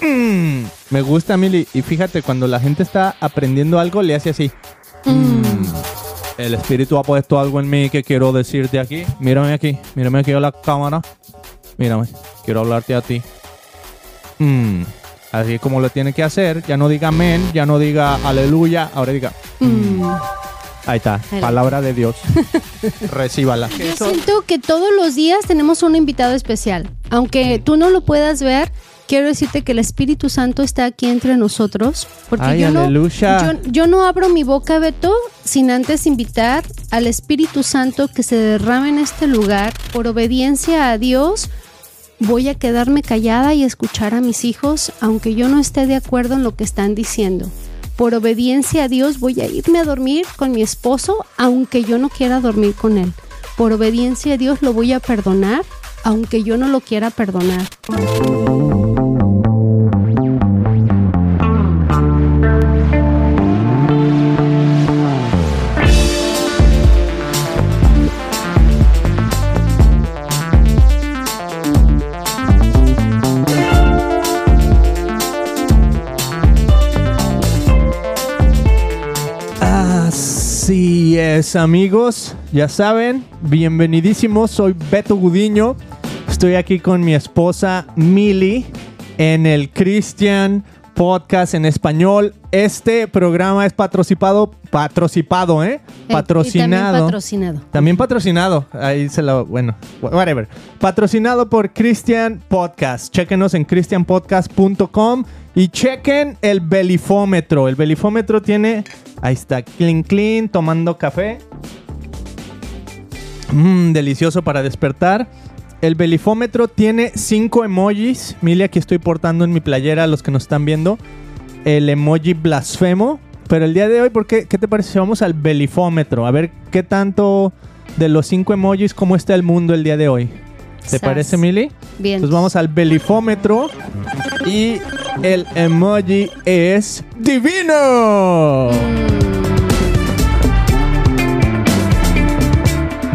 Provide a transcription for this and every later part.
Mm, me gusta, Mili. Y fíjate, cuando la gente está aprendiendo algo, le hace así. Mm, el espíritu ha puesto algo en mí que quiero decirte aquí. Mírame aquí, mírame aquí a la cámara. Mírame, quiero hablarte a ti. Mm, así como lo tiene que hacer. Ya no diga amén, ya no diga aleluya, ahora diga. Mm. Ahí está, palabra de Dios. Recíbala. Yo siento que todos los días tenemos un invitado especial. Aunque tú no lo puedas ver, quiero decirte que el Espíritu Santo está aquí entre nosotros. Porque Ay, yo, no, yo no abro mi boca, Beto, sin antes invitar al Espíritu Santo que se derrame en este lugar. Por obediencia a Dios, voy a quedarme callada y escuchar a mis hijos, aunque yo no esté de acuerdo en lo que están diciendo. Por obediencia a Dios voy a irme a dormir con mi esposo, aunque yo no quiera dormir con él. Por obediencia a Dios lo voy a perdonar, aunque yo no lo quiera perdonar. Así es, amigos. Ya saben, bienvenidísimos. Soy Beto Gudiño. Estoy aquí con mi esposa Mili en el Christian Podcast en español. Este programa es patrocinado, patrocinado, ¿eh? Eh, y Patrocinado. también patrocinado. También patrocinado. Ahí se lo. Bueno, whatever. Patrocinado por Christian Podcast. Chequenos en christianpodcast.com y chequen el belifómetro. El belifómetro tiene. Ahí está, clean, clean, tomando café. Mmm, delicioso para despertar. El belifómetro tiene cinco emojis. Mili, aquí estoy portando en mi playera a los que nos están viendo. El emoji blasfemo. Pero el día de hoy, ¿por qué? ¿Qué te parece si vamos al belifómetro? A ver qué tanto de los cinco emojis, cómo está el mundo el día de hoy. ¿Te Sas. parece, Mili? Bien. Entonces vamos al belifómetro. Y el emoji es divino.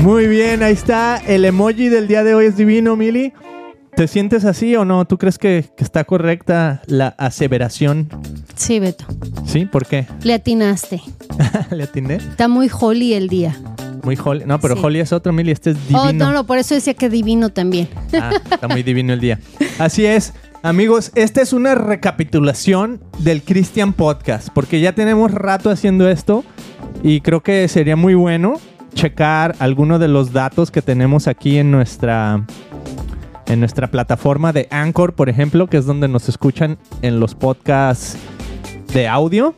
Muy bien, ahí está. El emoji del día de hoy es divino, Mili. ¿Te sientes así o no? ¿Tú crees que, que está correcta la aseveración? Sí, Beto. ¿Sí? ¿Por qué? Le atinaste. ¿Le atiné? Está muy holy el día. Muy holy. No, pero Sí. holy es otro, Mili. Este es divino. Oh, no, no, por eso decía que divino también. Ah, está muy divino el día. Así es. Amigos, esta es una recapitulación del Christian Podcast, porque ya tenemos rato haciendo esto y creo que sería muy bueno checar algunos de los datos que tenemos aquí en nuestra en nuestra plataforma de Anchor, por ejemplo, que es donde nos escuchan en los podcasts de audio.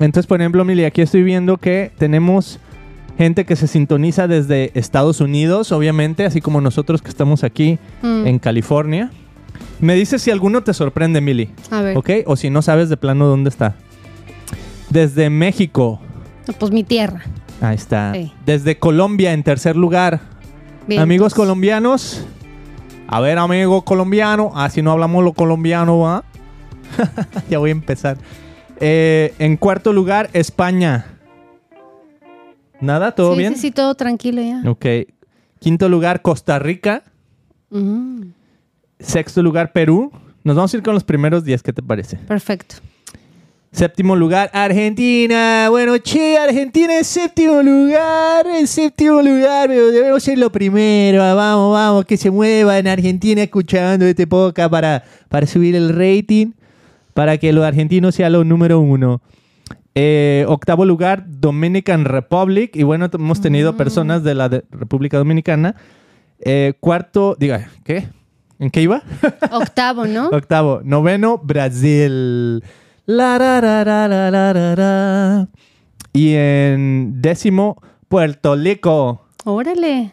Entonces, por ejemplo, Mili, aquí estoy viendo que tenemos gente que se sintoniza desde Estados Unidos, obviamente, así como nosotros que estamos aquí Mm. en California. Me dices si alguno te sorprende, Mili, A ver. ¿ok? O si no sabes de plano dónde está. Desde México, Pues mi tierra. Ahí está. Sí. Desde Colombia, en tercer lugar. Bien, Amigos entonces, colombianos. A ver, amigo colombiano. Ah, si no hablamos lo colombiano, ¿va? ya voy a empezar. Eh, en cuarto lugar, España. ¿Nada? ¿Todo sí, bien? Sí, sí, todo tranquilo ya. Ok. Quinto lugar, Costa Rica. Mm, Sexto lugar, Perú. Nos vamos a ir con los primeros 10, ¿qué te parece? perfecto. Séptimo lugar, Argentina. Bueno, che, Argentina en séptimo lugar. En séptimo lugar, pero debemos ser lo primero. Ah, Vamos, vamos, que se mueva en Argentina escuchando este podcast para, para subir el rating. Para que los argentinos sean los número uno. Eh, octavo lugar, Dominican Republic. Y bueno, hemos tenido personas de la de- República Dominicana. Eh, cuarto, diga, ¿qué? ¿En qué iba? Octavo, ¿no? Octavo. Noveno, Brasil. La, ra, ra, ra, ra, ra, ra, ra. Y en décimo, Puerto Rico. Órale.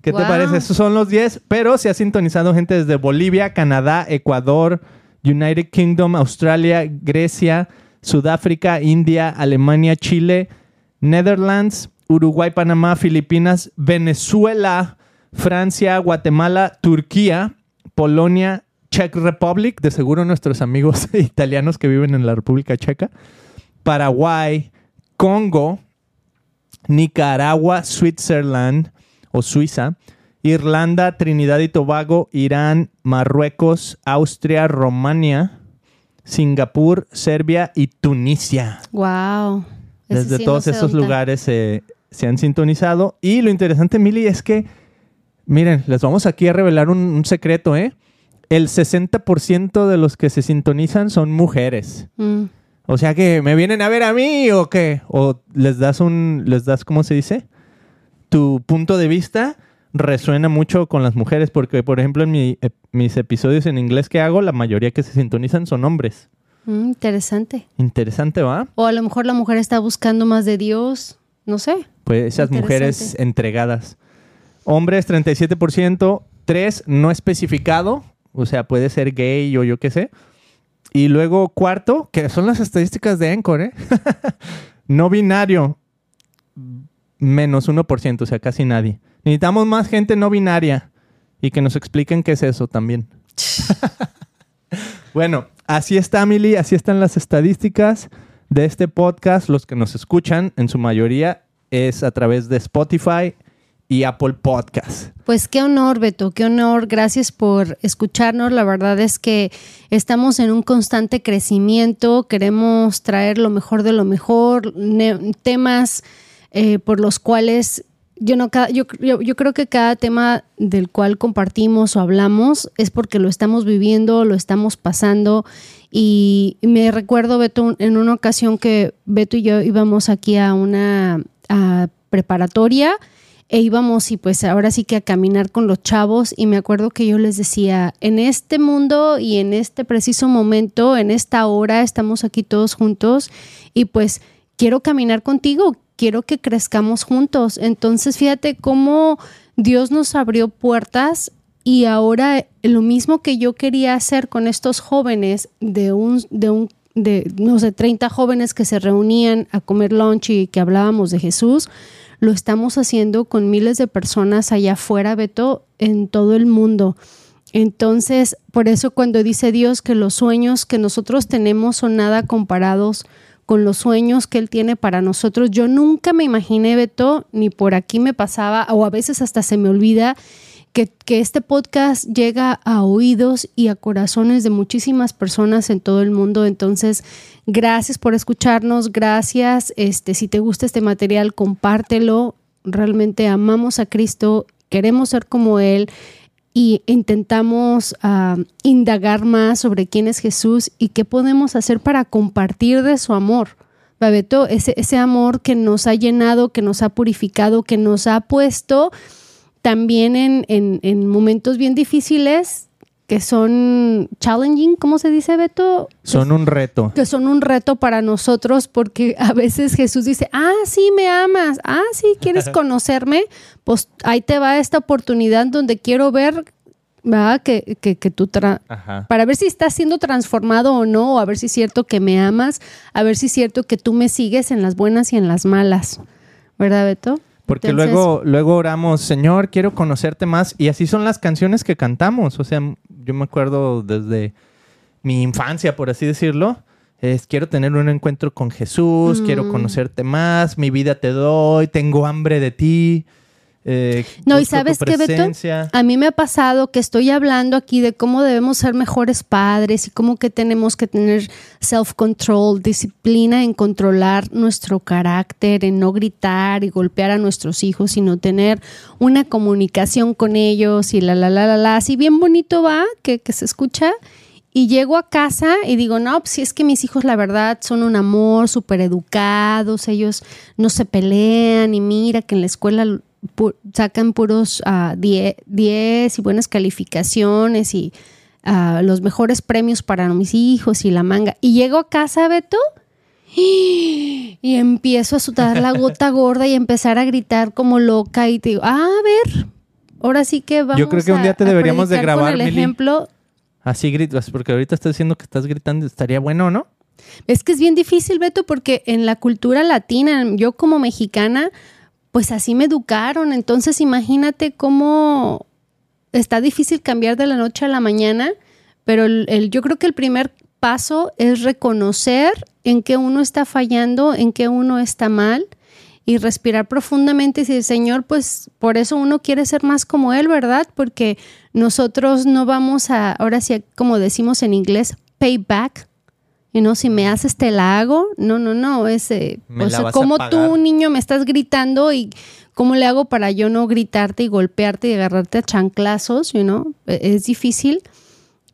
¿Qué te parece? Esos son los 10, pero se ha sintonizado gente desde Bolivia, Canadá, Ecuador, United Kingdom, Australia, Grecia, Sudáfrica, India, Alemania, Chile, Netherlands, Uruguay, Panamá, Filipinas, Venezuela, Francia, Guatemala, Turquía, Polonia, Czech Republic, de seguro nuestros amigos italianos que viven en la República Checa, Paraguay, Congo, Nicaragua, Switzerland o Suiza, Irlanda, Trinidad y Tobago, Irán, Marruecos, Austria, Romania, Singapur, Serbia y Tunisia. Wow. Desde todos esos lugares se han sintonizado. Y lo interesante, Mili, es que, miren, les vamos aquí a revelar un, un secreto, ¿eh? El 60% de los que se sintonizan son mujeres. Mm. O sea que me vienen a ver a mí o qué? O les das un, les das, ¿cómo se dice? Tu punto de vista resuena mucho con las mujeres porque, por ejemplo, en mi, mis episodios en inglés que hago, la mayoría que se sintonizan son hombres. Mm, interesante. Interesante, ¿va? O a lo mejor la mujer está buscando más de Dios, no sé. Pues esas mujeres entregadas. Hombres 37%, 3 no especificado, o sea, puede ser gay o yo qué sé. Y luego cuarto, que son las estadísticas de Encore, ¿eh? no binario, menos 1%, o sea, casi nadie. Necesitamos más gente no binaria y que nos expliquen qué es eso también. bueno, así está, Mili, así están las estadísticas de este podcast. Los que nos escuchan, en su mayoría, es a través de Spotify, y Apple Podcast. Pues qué honor, Beto, qué honor. Gracias por escucharnos. La verdad es que estamos en un constante crecimiento. Queremos traer lo mejor de lo mejor, temas eh, por los cuales yo, no, yo, yo, creo que cada tema del cual compartimos o hablamos es porque lo estamos viviendo, lo estamos pasando. Y me recuerdo, Beto, en una ocasión que Beto y yo íbamos aquí a una preparatoria e íbamos y pues ahora sí que a caminar con los chavos y me acuerdo que yo les decía, en este mundo y en este preciso momento, en esta hora, estamos aquí todos juntos y pues quiero caminar contigo, quiero que crezcamos juntos. Entonces fíjate cómo Dios nos abrió puertas y ahora lo mismo que yo quería hacer con estos jóvenes de un, de un de, no sé, 30 jóvenes que se reunían a comer lunch y que hablábamos de Jesús, lo estamos haciendo con miles de personas allá afuera, Beto, en todo el mundo. Entonces, por eso cuando dice Dios que los sueños que nosotros tenemos son nada comparados con los sueños que Él tiene para nosotros, yo nunca me imaginé, Beto, ni por aquí me pasaba, o a veces hasta se me olvida que, este podcast llega a oídos y a corazones de muchísimas personas en todo el mundo. Entonces, gracias por escucharnos, gracias. Este, si te gusta este material, compártelo. Realmente amamos a Cristo, queremos ser como Él y intentamos ah, indagar más sobre quién es Jesús y qué podemos hacer para compartir de su amor. Babeto, ese, ese amor que nos ha llenado, que nos ha purificado, que nos ha puesto también en, en, momentos bien difíciles que son challenging, ¿cómo se dice, Beto? Son un reto. Que son un reto para nosotros porque a veces Jesús dice, ah, sí, me amas, ah, sí, quieres conocerme, pues ahí te va esta oportunidad donde quiero ver, ¿verdad? Que, que, que tú, para ver si estás siendo transformado o no, o a ver si es cierto que me amas, a ver si es cierto que tú me sigues en las buenas y en las malas, ¿verdad, Beto? Porque luego, luego oramos, Señor, quiero conocerte más. Y así son las canciones que cantamos. O sea, yo me acuerdo desde mi infancia, por así decirlo. Es, quiero tener un encuentro con Jesús, quiero mm. conocerte más, mi vida te doy, tengo hambre de ti. Eh, no, y sabes qué, Beto, a mí me ha pasado que estoy hablando aquí de cómo debemos ser mejores padres y cómo que tenemos que tener self-control, disciplina en controlar nuestro carácter, en no gritar y golpear a nuestros hijos, sino tener una comunicación con ellos y la, la, la, la, la. Así bien bonito va, que, que se escucha. Y llego a casa y digo, no, pues si es que mis hijos la verdad son un amor, súper educados, ellos no se pelean y mira que en la escuela sacan puros 10 uh, y buenas calificaciones y uh, los mejores premios para mis hijos y la manga. Y llego a casa, Beto, y, empiezo a sudar la gota gorda y empezar a gritar como loca y te digo, ah, a ver, ahora sí que vamos Yo creo que un día te deberíamos de grabar, el ejemplo. Así gritas, porque ahorita estás diciendo que estás gritando, estaría bueno, ¿no? Es que es bien difícil, Beto, porque en la cultura latina, yo como mexicana, pues así me educaron. Entonces imagínate cómo está difícil cambiar de la noche a la mañana, pero el, yo creo que el primer paso es reconocer en qué uno está fallando, en qué uno está mal y respirar profundamente y decir, Señor, pues por eso uno quiere ser más como Él, ¿verdad? Porque nosotros no vamos a, ahora sí, como decimos en inglés, pay back Y no, si me haces te la hago. No, no, no. Es, eh, o sea, como tú, niño, me estás gritando y cómo le hago para yo no gritarte y golpearte y agarrarte a chanclazos, you know? E- Es difícil,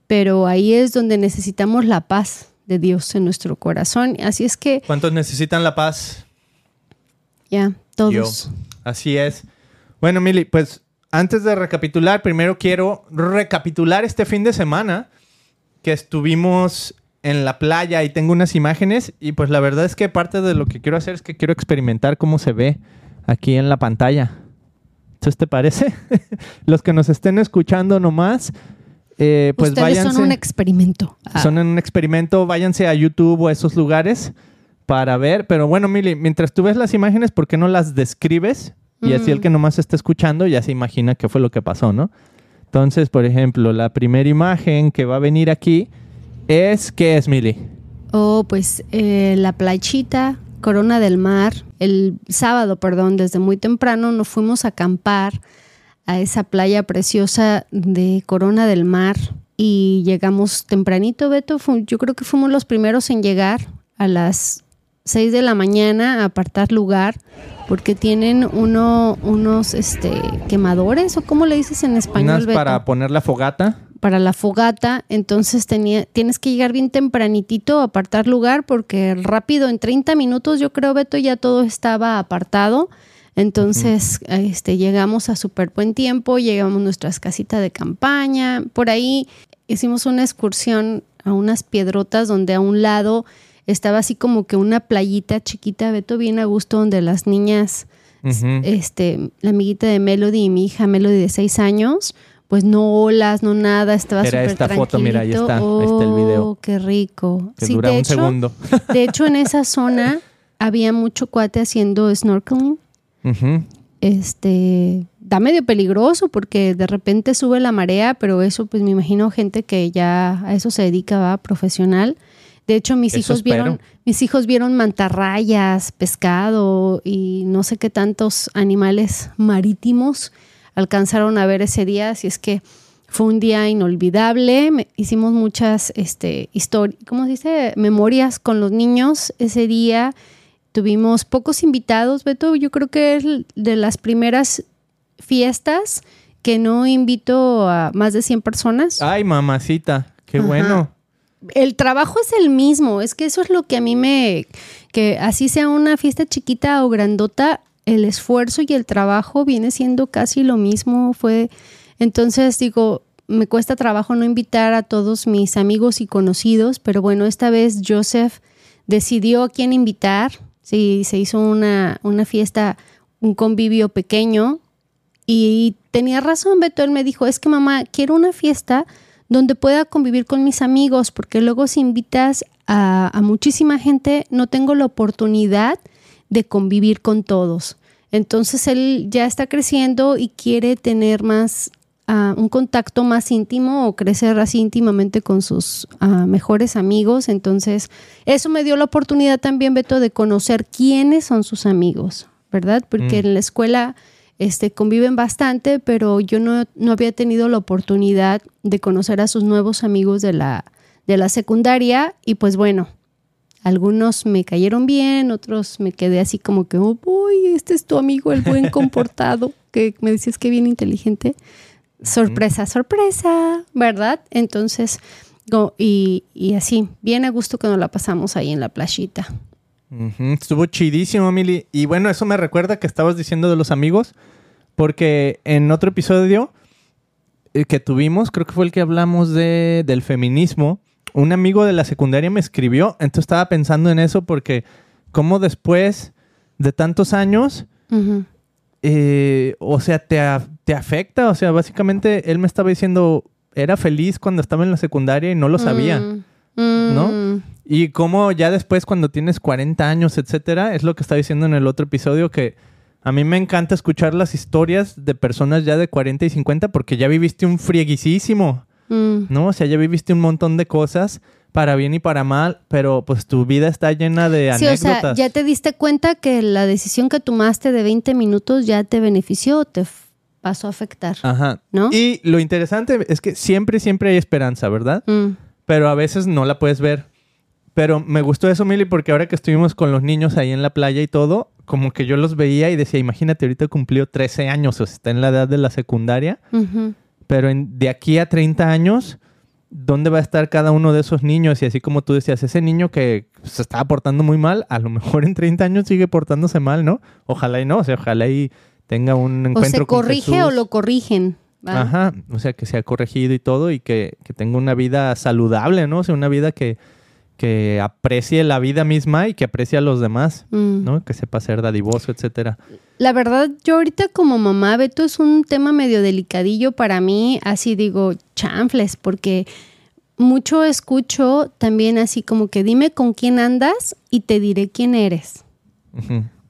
pero ahí es donde necesitamos la paz de Dios en nuestro corazón. Así es que, ¿Cuántos necesitan la paz? ya, todos. Yo. Así es. Bueno, Mili, pues antes de recapitular, primero quiero recapitular este fin de semana que estuvimos en la playa y tengo unas imágenes y pues la verdad es que parte de lo que quiero hacer es que quiero experimentar cómo se ve aquí en la pantalla. ¿Entonces te parece? Los que nos estén escuchando nomás, eh, pues Ustedes váyanse. son un experimento. Ah, Son en un experimento, váyanse a YouTube o a esos lugares para ver. Pero bueno, Mili, mientras tú ves las imágenes, ¿por qué no las describes? Y así el que nomás está escuchando ya se imagina qué fue lo que pasó, ¿no? Entonces, por ejemplo, la primera imagen que va a venir aquí es, ¿qué es, Mili? Oh, pues eh, la playchita, Corona del Mar. El sábado, perdón, desde muy temprano nos fuimos a acampar a esa playa preciosa de Corona del Mar y llegamos tempranito, Beto. Yo creo que fuimos los primeros en llegar a las 6 de la mañana a apartar lugar porque tienen uno, unos este, quemadores o cómo le dices en español, Unas Beto? para poner la fogata. Para la fogata, entonces tenía, tienes que llegar bien tempranitito a apartar lugar porque rápido en 30 minutos yo creo Beto ya todo estaba apartado. Entonces, este llegamos a súper buen tiempo, llegamos a nuestras casitas de campaña, por ahí hicimos una excursión a unas piedrotas donde a un lado estaba así como que una playita chiquita, Beto, bien a gusto, donde las niñas este, la amiguita de Melody y mi hija Melody de seis años, pues no olas, no nada, estaba Era súper esta foto, mira, ahí está, ahí está el video. Oh, qué rico. Que Sí, dura de un hecho, segundo. de hecho, en esa zona había mucho cuate haciendo snorkeling. Este, da medio peligroso porque de repente sube la marea, pero eso pues me imagino gente que ya a eso se dedica, va, profesional. De hecho, mis Eso hijos vieron, mis hijos vieron mantarrayas, pescado y no sé qué tantos animales marítimos alcanzaron a ver ese día, así es que fue un día inolvidable. Me- hicimos muchas este, historias, ¿cómo se dice? Memorias con los niños ese día. Tuvimos pocos invitados, Beto. Yo creo que es de las primeras fiestas que no invito a más de 100 personas. Ay, mamacita, qué Ajá. bueno. El trabajo es el mismo, es que eso es lo que a mí me, que así sea una fiesta chiquita o grandota, el esfuerzo y el trabajo viene siendo casi lo mismo. Fue, entonces digo, me cuesta trabajo no invitar a todos mis amigos y conocidos, pero bueno, esta vez Joseph decidió a quién invitar. Sí, se hizo una, una fiesta, un convivio pequeño y tenía razón, Beto, él me dijo, es que mamá, quiero una fiesta donde pueda convivir con mis amigos, porque luego si invitas a, a muchísima gente, no tengo la oportunidad de convivir con todos. Entonces él ya está creciendo y quiere tener más, ah, un contacto más íntimo o crecer así íntimamente con sus ah, mejores amigos. Entonces eso me dio la oportunidad también, Beto, de conocer quiénes son sus amigos, ¿verdad? Porque Mm. en la escuela este, conviven bastante, pero yo no, no había tenido la oportunidad de conocer a sus nuevos amigos de la, de la secundaria y pues bueno, algunos me cayeron bien, otros me quedé así como que, oh, uy, este es tu amigo, el buen comportado, que me decías que bien inteligente. Sorpresa, sorpresa, ¿verdad? Entonces, go- y, y así, bien a gusto que nos la pasamos ahí en la playita. Estuvo chidísimo, Mili. Y bueno, eso me recuerda que estabas diciendo de los amigos, porque en otro episodio eh, que tuvimos, creo que fue el que hablamos de, del feminismo, un amigo de la secundaria me escribió, entonces estaba pensando en eso porque como después de tantos años, eh, o sea, te, te afecta, o sea, básicamente él me estaba diciendo, era feliz cuando estaba en la secundaria y no lo sabía. Mm, mm. ¿no? Y como ya después cuando tienes 40 años, etcétera, es lo que estaba diciendo en el otro episodio que a mí me encanta escuchar las historias de personas ya de 40 y 50 porque ya viviste un frieguisísimo, Mm. ¿no? O sea, ya viviste un montón de cosas para bien y para mal, pero pues tu vida está llena de Sí, o anécdotas. sea, ya te diste cuenta que la decisión que tomaste de 20 minutos ya te benefició o te pasó a afectar, Ajá. ¿no? Y lo interesante es que siempre, siempre hay esperanza, ¿verdad? Mm, Pero a veces no la puedes ver Pero me gustó eso, Mili, porque ahora que estuvimos con los niños ahí en la playa y todo, como que yo los veía y decía, imagínate, ahorita cumplió 13 años, o sea, está en la edad de la secundaria. Pero en- de aquí a 30 años, ¿dónde va a estar cada uno de esos niños? Y así como tú decías, ese niño que se estaba portando muy mal, a lo mejor en 30 años sigue portándose mal, ¿no? Ojalá y no, o sea, ojalá y tenga un O encuentro se con corrige Jesús. o lo corrigen. ¿va? Ajá, o sea, que se ha corregido y todo y que, que tenga una vida saludable, ¿no? O sea, una vida que, que aprecie la vida misma y que aprecie a los demás, Mm. ¿no? Que sepa ser dadivoso, etcétera. La verdad, yo ahorita como mamá, Beto, es un tema medio delicadillo para mí, así digo, chanfles, porque mucho escucho también así como que dime con quién andas y te diré quién eres.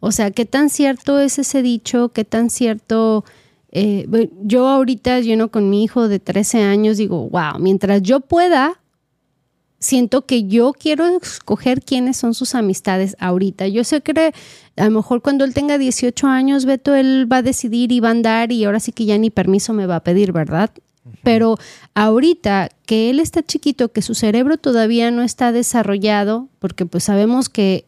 O sea, ¿qué tan cierto es ese dicho? ¿Qué tan cierto? eh, yo ahorita, lleno con mi hijo de 13 años, digo, wow, mientras yo pueda, siento que yo quiero escoger quiénes son sus amistades ahorita. Yo sé que a lo mejor cuando él tenga 18 años, Beto, él va a decidir y va a andar y ahora sí que ya ni permiso me va a pedir, ¿verdad? Pero ahorita que él está chiquito, que su cerebro todavía no está desarrollado, porque pues sabemos que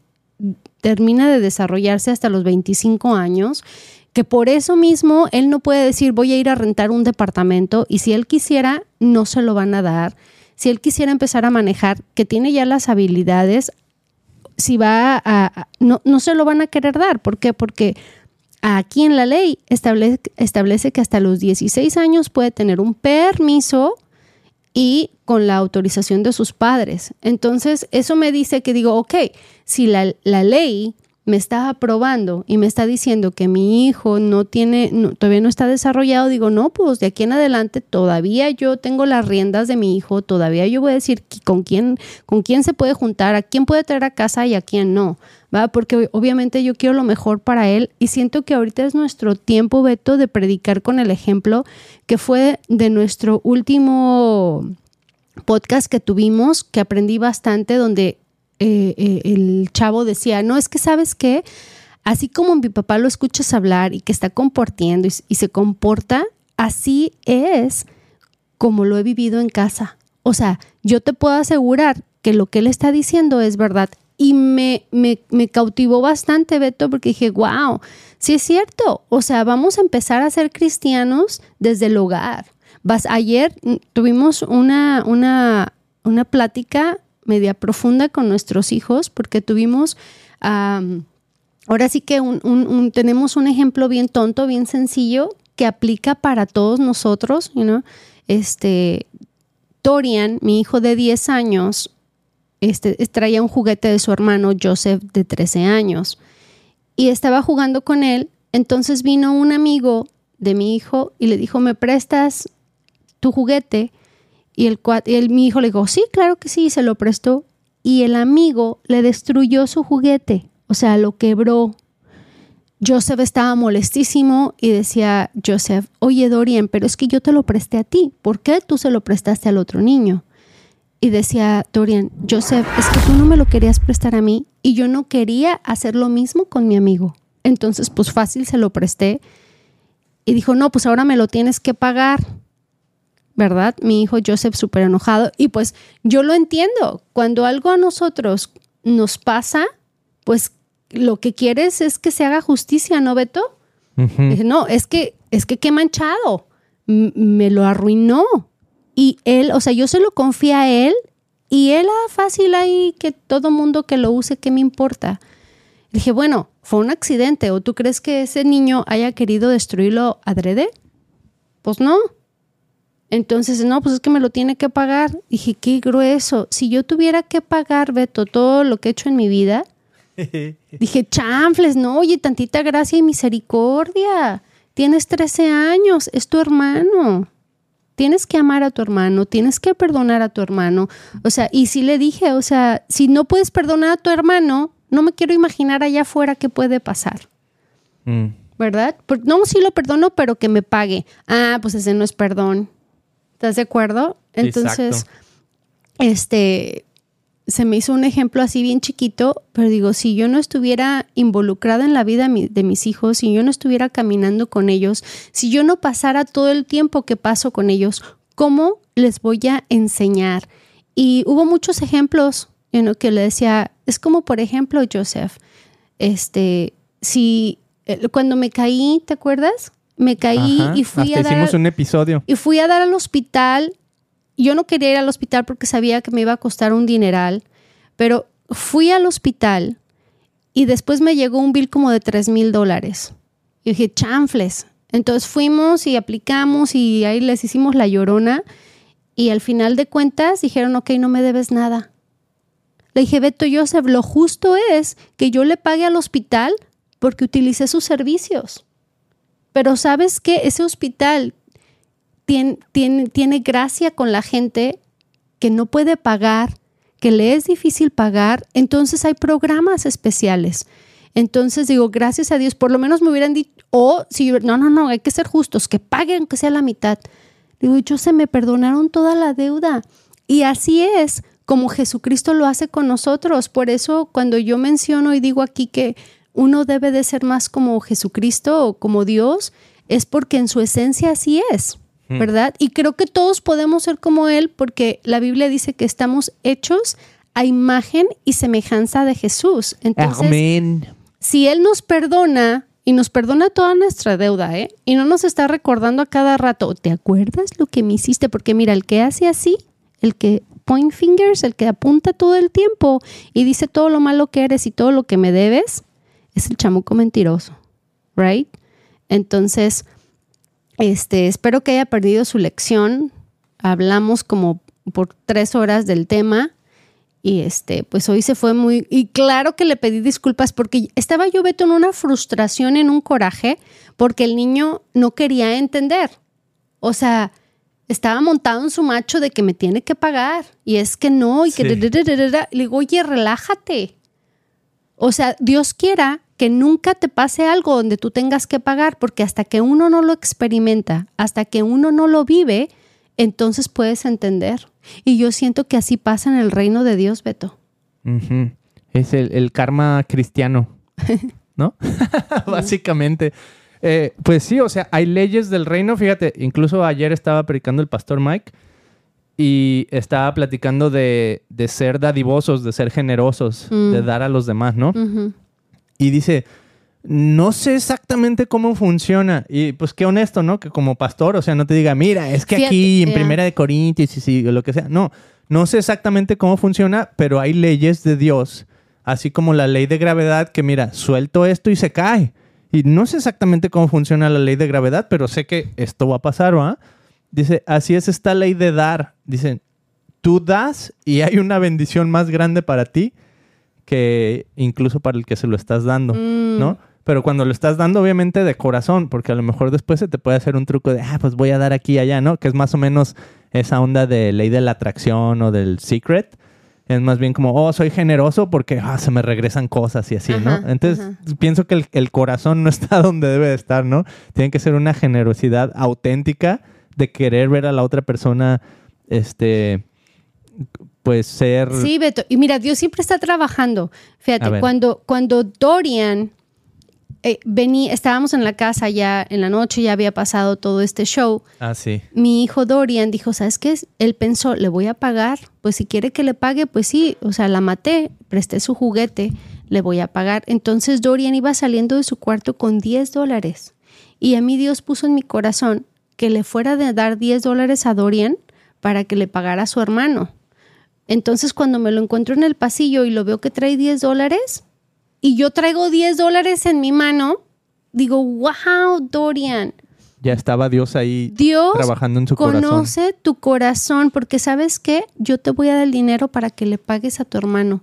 termina de desarrollarse hasta los 25 años, que por eso mismo él no puede decir voy a ir a rentar un departamento y si él quisiera no se lo van a dar. Si él quisiera empezar a manejar, que tiene ya las habilidades, si va a, no, no se lo van a querer dar. ¿Por qué? Porque aquí en la ley establece, establece que hasta los 16 años puede tener un permiso y con la autorización de sus padres. Entonces, eso me dice que digo, ok, si la, la ley me está aprobando y me está diciendo que mi hijo no tiene, todavía no está desarrollado, digo, no, pues de aquí en adelante todavía yo tengo las riendas de mi hijo, todavía yo voy a decir con quién, con quién se puede juntar, a quién puede traer a casa y a quién no, ¿va? Porque obviamente yo quiero lo mejor para él y siento que ahorita es nuestro tiempo, Beto, de predicar con el ejemplo que fue de nuestro último podcast que tuvimos, que aprendí bastante, donde eh, eh, el chavo decía, no, es que sabes qué, así como mi papá lo escuchas hablar y que está comportando y, se comporta, así es como lo he vivido en casa. O sea, yo te puedo asegurar que lo que él está diciendo es verdad. Y me, cautivó bastante, Beto, porque dije, wow, sí es cierto. O sea, vamos a empezar a ser cristianos desde el hogar. Ayer tuvimos una, una, una plática media profunda con nuestros hijos porque tuvimos, ahora sí que tenemos un ejemplo bien tonto, bien sencillo que aplica para todos nosotros, you? Este, Torian, mi hijo de 10 años, este, traía un juguete de su hermano Joseph de 13 años y estaba jugando con él. Entonces vino un amigo de mi hijo y le dijo, ¿me prestas tu juguete? Y el, y mi hijo le dijo, sí, claro que sí, se lo prestó. Y el amigo le destruyó su juguete, o sea, lo quebró. Joseph estaba molestísimo y decía, Joseph, oye Dorian, pero es que yo te lo presté a ti, ¿por qué tú se lo prestaste al otro niño? Y decía Dorian, Joseph, es que tú no me lo querías prestar a mí y yo no quería hacer lo mismo con mi amigo. Entonces, pues fácil se lo presté. Y dijo, no, pues ahora me lo tienes que pagar. ¿Verdad? Mi hijo Joseph súper enojado. Y pues yo lo entiendo. Cuando algo a nosotros nos pasa, pues lo que quieres es que se haga justicia, ¿no, Beto? Dije, no, es que, es que qué manchado. M- me lo arruinó. Y él, o sea, yo se lo confié a él y él, ah, fácil ahí, que todo mundo que lo use, ¿qué me importa? Dije, bueno, fue un accidente. ¿O tú crees que ese niño haya querido destruirlo adrede? Pues no. Entonces, no, pues es que me lo tiene que pagar. Dije, qué grueso. Si yo tuviera que pagar, Beto, todo lo que he hecho en mi vida, Dije, chanfles, no, oye, tantita gracia y misericordia. Tienes 13 años, es tu hermano. Tienes que amar a tu hermano, tienes que perdonar a tu hermano. O sea, y sí le dije, o sea, si no puedes perdonar a tu hermano, no me quiero imaginar allá afuera qué puede pasar, Mm. ¿verdad? No, sí lo perdono, pero que me pague. Ah, pues ese no es perdón. ¿Estás de acuerdo? Entonces, Exacto. este, se me hizo un ejemplo así bien chiquito, pero digo, si yo no estuviera involucrada en la vida de mis hijos, si yo no estuviera caminando con ellos, si yo no pasara todo el tiempo que paso con ellos, ¿cómo les voy a enseñar? Y hubo muchos ejemplos you know, que le decía, es como por ejemplo, Joseph, este, si eh, cuando me caí, ¿te acuerdas? Me caí Ajá, y fui hasta a dar hicimos al- un episodio. y fui a dar al hospital. Yo no quería ir al hospital porque sabía que me iba a costar un dineral, pero fui al hospital y después me llegó un bill como de 3 mil dólares. Y dije, chanfles. Entonces fuimos y aplicamos y ahí les hicimos la llorona y al final de cuentas dijeron, ok, no me debes nada. Le dije, Beto Joseph, lo justo es que yo le pague al hospital porque utilicé sus servicios. Pero sabes que ese hospital tiene, tiene, tiene gracia con la gente que no puede pagar, que le es difícil pagar, entonces hay programas especiales. Entonces digo, gracias a Dios, por lo menos me hubieran dicho, o si yo- no, no, no, hay que ser justos, que paguen que sea la mitad. Digo, yo se me perdonaron toda la deuda. Y así es como Jesucristo lo hace con nosotros. Por eso cuando yo menciono y digo aquí que uno debe de ser más como Jesucristo o como Dios, es porque en su esencia así es, ¿verdad? Y creo que todos podemos ser como Él porque la Biblia dice que estamos hechos a imagen y semejanza de Jesús. Entonces, Amén. si Él nos perdona y nos perdona toda nuestra deuda, ¿eh? Y no nos está recordando a cada rato, ¿te acuerdas lo que me hiciste? Porque mira, el que hace así, el que point fingers, el que apunta todo el tiempo y dice todo lo malo que eres y todo lo que me debes, es el chamuco mentiroso, ¿right? Entonces, este, espero que haya perdido su lección. Hablamos como por tres horas del tema. Y este, pues hoy se fue muy. Y claro que le pedí disculpas porque estaba yo, Beto, en una frustración, en un coraje, porque el niño no quería entender. O sea, estaba montado en su macho de que me tiene que pagar. Y es que no, y que. Sí. Le digo, oye, relájate. O sea, Dios quiera que nunca te pase algo donde tú tengas que pagar, porque hasta que uno no lo experimenta, hasta que uno no lo vive, entonces puedes entender. Y yo siento que así pasa en el reino de Dios, Beto. Es el, el karma cristiano, ¿no? Básicamente. Eh, pues sí, o sea, hay leyes del reino. Fíjate, incluso ayer estaba predicando el pastor Mike y estaba platicando de, de ser dadivosos, de ser generosos, Mm. de dar a los demás, ¿no? Y dice, no sé exactamente cómo funciona. Y pues qué honesto, ¿no? Que como pastor, o sea, no te diga, mira, es que Fíjate, aquí en ya. Primera de Corintios y sí, o lo que sea. No, no sé exactamente cómo funciona, pero hay leyes de Dios, así como la ley de gravedad que mira, suelto esto y se cae. Y no sé exactamente cómo funciona la ley de gravedad, pero sé que esto va a pasar, ¿va? Dice, así es esta ley de dar. Dicen, tú das y hay una bendición más grande para ti que incluso para el que se lo estás dando, Mm. ¿no? Pero cuando lo estás dando, obviamente, de corazón, porque a lo mejor después se te puede hacer un truco de, ah, pues voy a dar aquí y allá, ¿no? Que es más o menos esa onda de ley de la atracción o del secret. Es más bien como, oh, soy generoso porque ah, se me regresan cosas y así, Ajá, ¿no? Entonces, ajá. pienso que el, el corazón no está donde debe de estar, ¿no? Tiene que ser una generosidad auténtica de querer ver a la otra persona, este, pues ser... Sí, Beto. Y mira, Dios siempre está trabajando. Fíjate, cuando, cuando Dorian eh, venía, estábamos en la casa ya en la noche, ya había pasado todo este show. Ah, sí. mi hijo Dorian dijo, ¿sabes qué? Él pensó, le voy a pagar, pues si quiere que le pague, pues sí, o sea, la maté, presté su juguete, le voy a pagar. Entonces Dorian iba saliendo de su cuarto con 10 dólares. Y a mí Dios puso en mi corazón que le fuera de dar 10 dólares a Dorian para que le pagara a su hermano. Entonces cuando me lo encuentro en el pasillo y lo veo que trae 10 dólares y yo traigo 10 dólares en mi mano, digo, wow, Dorian, Ya estaba Dios ahí Dios trabajando en su corazón. conoce tu corazón porque sabes qué, yo te voy a dar el dinero para que le pagues a tu hermano.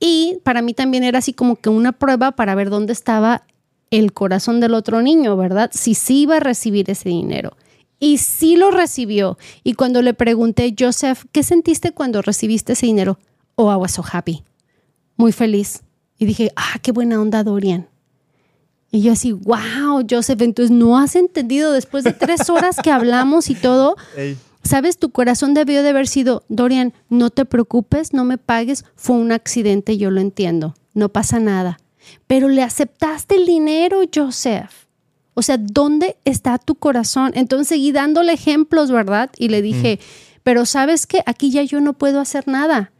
Y para mí también era así como que una prueba para ver dónde estaba el corazón del otro niño, ¿verdad? Si sí iba a recibir ese dinero. Y sí lo recibió. Y cuando le pregunté, Joseph, ¿qué sentiste cuando recibiste ese dinero? Oh, I was so happy. Muy feliz. Y dije, ah, qué buena onda, Dorian. Y yo así, wow, Joseph, entonces no has entendido después de tres horas que hablamos y todo. Sabes, tu corazón debió de haber sido, Dorian, no te preocupes, no me pagues, fue un accidente, yo lo entiendo, no pasa nada. Pero le aceptaste el dinero, Joseph. O sea, ¿dónde está tu corazón? Entonces seguí dándole ejemplos, ¿verdad? Y le dije, pero sabes que aquí ya yo no puedo hacer nada.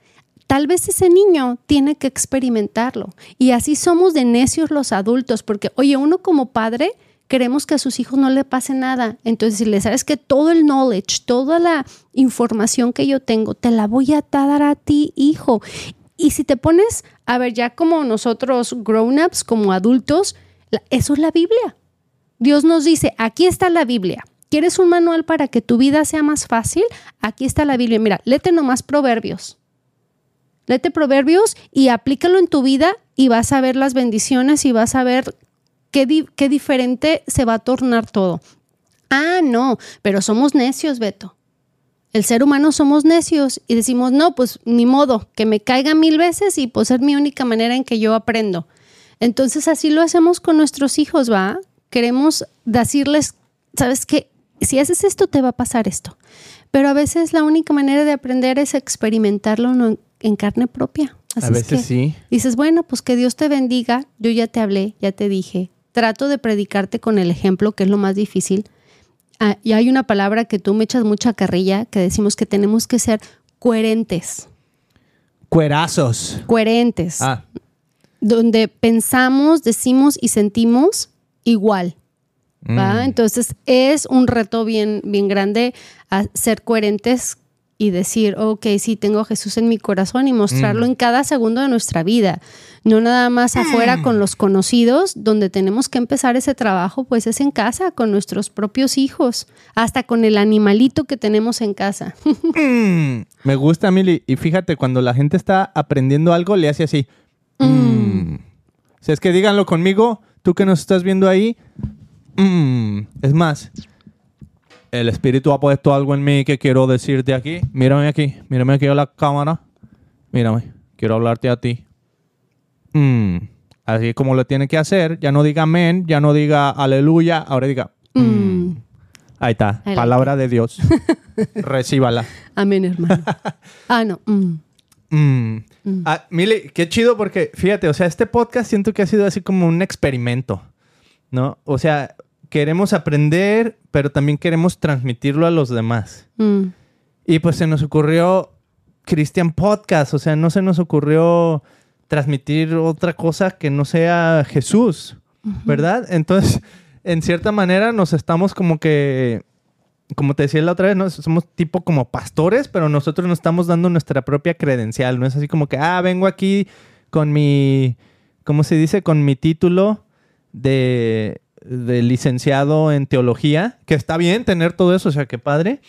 tal vez ese niño tiene que experimentarlo. Y así somos de necios los adultos, porque, oye, uno como padre queremos que a sus hijos no le pase nada. Entonces, si le sabes que todo el knowledge, toda la información que yo tengo, te la voy a dar a ti, hijo. Y si te pones, a ver, ya como nosotros grown-ups, como adultos, eso es la Biblia. Dios nos dice, aquí está la Biblia. ¿Quieres un manual para que tu vida sea más fácil? Aquí está la Biblia. Mira, léete nomás proverbios. Léete proverbios y aplícalo en tu vida y vas a ver las bendiciones y vas a ver qué, qué diferente se va a tornar todo. Ah, no, pero somos necios, Beto. El ser humano somos necios y decimos, no, pues ni modo, que me caiga mil veces y pues es mi única manera en que yo aprendo. Entonces así lo hacemos con nuestros hijos, ¿va? Queremos decirles, ¿sabes qué? Si haces esto, te va a pasar esto. Pero a veces la única manera de aprender es experimentarlo en carne propia. a veces sí. Dices, bueno, pues que Dios te bendiga, yo ya te hablé, ya te dije. Trato de predicarte con el ejemplo, que es lo más difícil Ah, y hay una palabra que tú me echas mucha carrilla, que decimos que tenemos que ser coherentes. Cuerazos. Coherentes. Ah. Donde pensamos, decimos y sentimos igual. ¿va? Mm. Entonces es un reto bien, bien grande a ser coherentes y decir, ok, sí, tengo a Jesús en mi corazón y mostrarlo mm. en cada segundo de nuestra vida. No nada más afuera con los conocidos, donde tenemos que empezar ese trabajo, pues es en casa, con nuestros propios hijos, hasta con el animalito que tenemos en casa. Mm. Me gusta, Mili. Y fíjate, cuando la gente está aprendiendo algo, le hace así. Mm. Si es que díganlo conmigo, tú que nos estás viendo ahí. Es más, el Espíritu ha puesto algo en mí que quiero decirte aquí. Mírame aquí, mírame aquí a la cámara. Mírame, quiero hablarte a ti. Mm. Así como lo tiene que hacer, ya no diga amén, ya no diga aleluya, ahora diga. Mm. Ahí está, palabra de Dios. Recíbala. Amén, hermano. ah, no. Mm. Ah, Mili, qué chido porque, fíjate, o sea, este podcast siento que ha sido así como un experimento, ¿no? O sea, queremos aprender, pero también queremos transmitirlo a los demás. Mm. Y pues se nos ocurrió Christian Podcast, o sea, no se nos ocurrió transmitir otra cosa que no sea Jesús, ¿verdad? Entonces, en cierta manera nos estamos como que, como te decía la otra vez, ¿no? somos tipo como pastores, pero nosotros nos estamos dando nuestra propia credencial, no es así como que, ah, vengo aquí con mi, ¿cómo se dice? Con mi título de de licenciado en teología, que está bien tener todo eso, o sea, qué padre.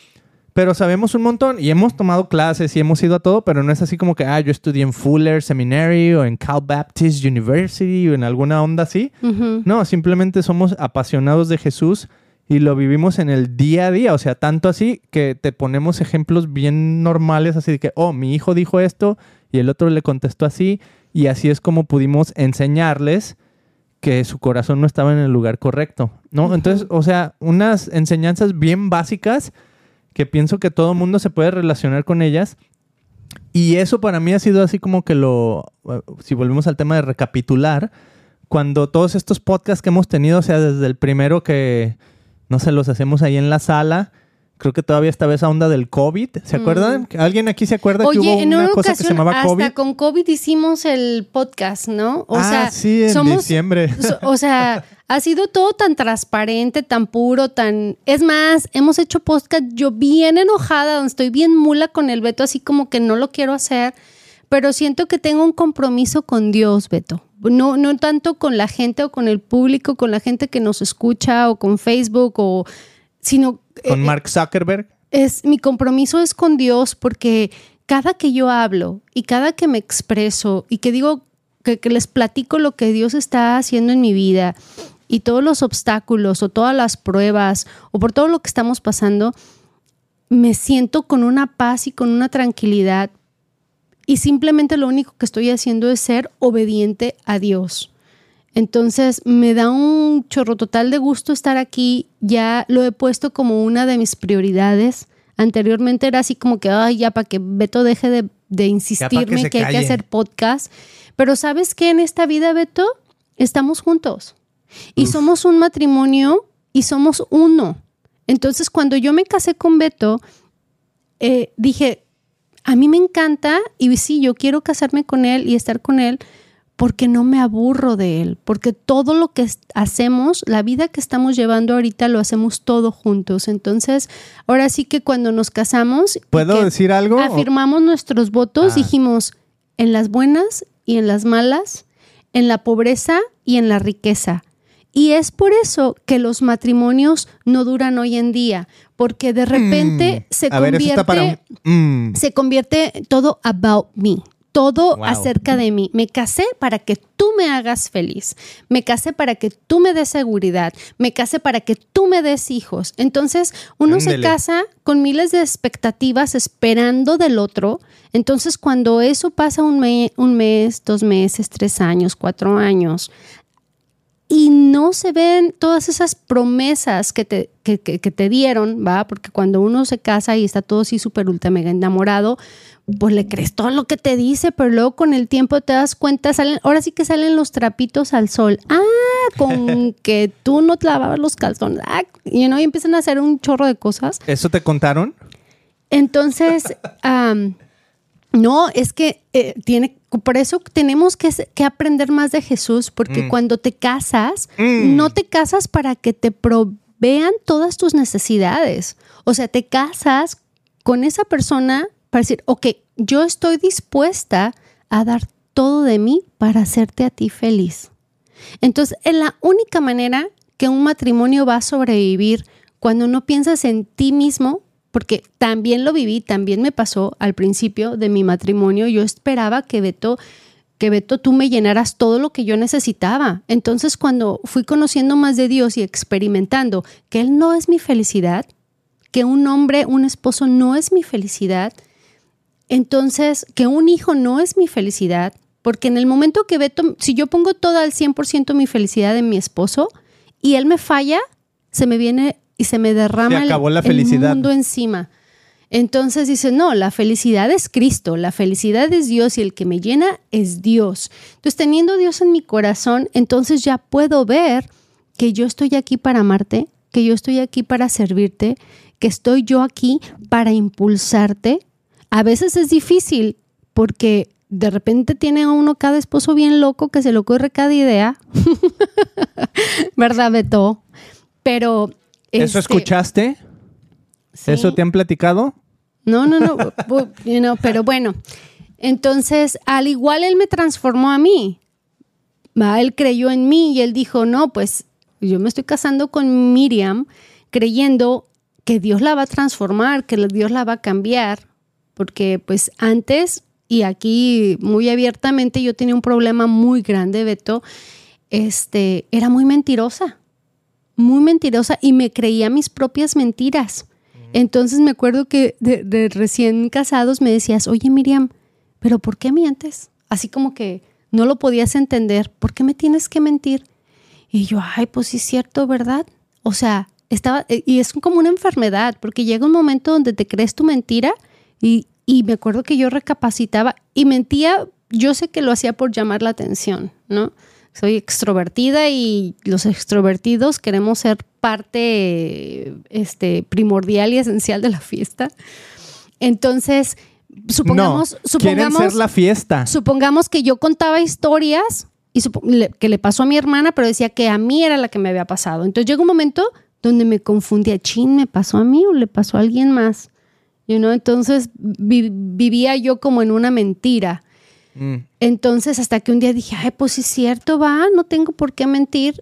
Pero sabemos un montón y hemos tomado clases y hemos ido a todo, pero no es así como que, ah, yo estudié en Fuller Seminary o en Cal Baptist University o en alguna onda así. No, simplemente somos apasionados de Jesús y lo vivimos en el día a día. O sea, tanto así que te ponemos ejemplos bien normales, así de que, oh, mi hijo dijo esto y el otro le contestó así. Y así es como pudimos enseñarles que su corazón no estaba en el lugar correcto, ¿no? Entonces, o sea, unas enseñanzas bien básicas que pienso que todo mundo se puede relacionar con ellas. Y eso para mí ha sido así como que lo, si volvemos al tema de recapitular, cuando todos estos podcasts que hemos tenido, o sea, desde el primero que, no sé, los hacemos ahí en la sala, creo que todavía estaba esa onda del COVID. ¿Se mm. acuerdan? ¿Alguien aquí se acuerda que hubo una, cosa que se llamaba COVID? Hasta con COVID hicimos el podcast, ¿no? O ah, sí, en diciembre. o sea, ha sido todo tan transparente, tan puro, tan... Es más, hemos hecho podcast yo bien enojada, donde estoy bien mula con el Beto, así como que no lo quiero hacer, pero siento que tengo un compromiso con Dios, Beto. No, no tanto con la gente o con el público, con la gente que nos escucha o con Facebook o sino... ¿Con eh, Mark Zuckerberg? Es, mi compromiso es con Dios porque cada que yo hablo y cada que me expreso y que digo que, les platico lo que Dios está haciendo en mi vida y todos los obstáculos o todas las pruebas o por todo lo que estamos pasando, me siento con una paz y con una tranquilidad y simplemente lo único que estoy haciendo es ser obediente a Dios. Entonces me da un chorro total de gusto estar aquí. Ya lo he puesto como una de mis prioridades. Anteriormente era así como que, ay, ya para que Beto deje de, insistirme que, hay que hacer podcast. Pero sabes que en esta vida, Beto, estamos juntos. Y somos un matrimonio y somos uno. Entonces, cuando yo me casé con Beto, eh, dije, a mí me encanta y sí, yo quiero casarme con él y estar con él porque no me aburro de él, porque todo lo que hacemos, la vida que estamos llevando ahorita lo hacemos todo juntos. Entonces, ahora sí que cuando nos casamos, ¿puedo decir algo? Afirmamos nuestros votos, ah. dijimos en las buenas y en las malas, en la pobreza y en la riqueza. Y es por eso que los matrimonios no duran hoy en día, porque de repente mm. se convierte mm. se convierte todo about me todo acerca de mí. Me casé para que tú me hagas feliz. Me casé para que tú me des seguridad. Me casé para que tú me des hijos. Entonces, uno se casa con miles de expectativas esperando del otro. Entonces, cuando eso pasa un, un mes, dos meses, tres años, cuatro años, y no se ven todas esas promesas que te, que, te dieron, ¿va? Porque cuando uno se casa y está todo así súper ultra mega enamorado, pues le crees todo lo que te dice, pero luego con el tiempo te das cuenta, salen, ahora sí que salen los trapitos al sol. Ah, con que tú no te lavabas los calzones. Ah, y empiezan a hacer un chorro de cosas. ¿Eso te contaron? Entonces, no, es que eh, tiene, por eso tenemos que, aprender más de Jesús, porque mm. cuando te casas, mm. no te casas para que te provean todas tus necesidades. O sea, te casas con esa persona para decir, ok, yo estoy dispuesta a dar todo de mí para hacerte a ti feliz. Entonces, es la única manera que un matrimonio va a sobrevivir cuando no piensas en ti mismo, porque también lo viví, también me pasó al principio de mi matrimonio. Yo esperaba que Beto, que Beto tú me llenaras todo lo que yo necesitaba. Entonces cuando fui conociendo más de Dios y experimentando que Él no es mi felicidad, que un hombre, un esposo no es mi felicidad, entonces que un hijo no es mi felicidad, porque en el momento que Beto, si yo pongo toda al 100% mi felicidad en mi esposo y él me falla, se me viene y se me derrama el, mundo encima. Entonces dice, no, la felicidad es Cristo, la felicidad es Dios y el que me llena es Dios. Entonces, teniendo Dios en mi corazón, entonces ya puedo ver que yo estoy aquí para amarte, que yo estoy aquí para servirte, que estoy yo aquí para impulsarte. A veces es difícil porque de repente tiene a uno cada esposo bien loco que se le ocurre cada idea. ¿Verdad, Beto? Pero ¿Eso este, escuchaste? ¿Eso te han platicado? No, no, no, pero bueno. Entonces, al igual él me transformó a mí. Él creyó en mí y él dijo, no, pues yo me estoy casando con Miriam creyendo que Dios la va a transformar, que Dios la va a cambiar, porque pues antes, y aquí muy abiertamente, yo tenía un problema muy grande, Beto, este, era muy mentirosa muy mentirosa y me creía mis propias mentiras. Entonces me acuerdo que de, recién casados me decías, oye Miriam, pero ¿por qué mientes? Así como que no lo podías entender, ¿por qué me tienes que mentir? Y yo, ay, pues sí es cierto, ¿verdad? O sea, estaba, eh, y es como una enfermedad, porque llega un momento donde te crees tu mentira y, y me acuerdo que yo recapacitaba y mentía, yo sé que lo hacía por llamar la atención, ¿no? Soy extrovertida y los extrovertidos queremos ser parte este, primordial y esencial de la fiesta. Entonces, supongamos, supongamos ser la fiesta. Supongamos que yo contaba historias y que le pasó a mi hermana, pero decía que a mí era la que me había pasado. Entonces llega un momento donde me confundía, chin, ¿me pasó a mí o le pasó a alguien más? You know? Entonces vivía yo como en una mentira. Mm. Entonces, hasta que un día dije, ay, pues sí es cierto, va, no tengo por qué mentir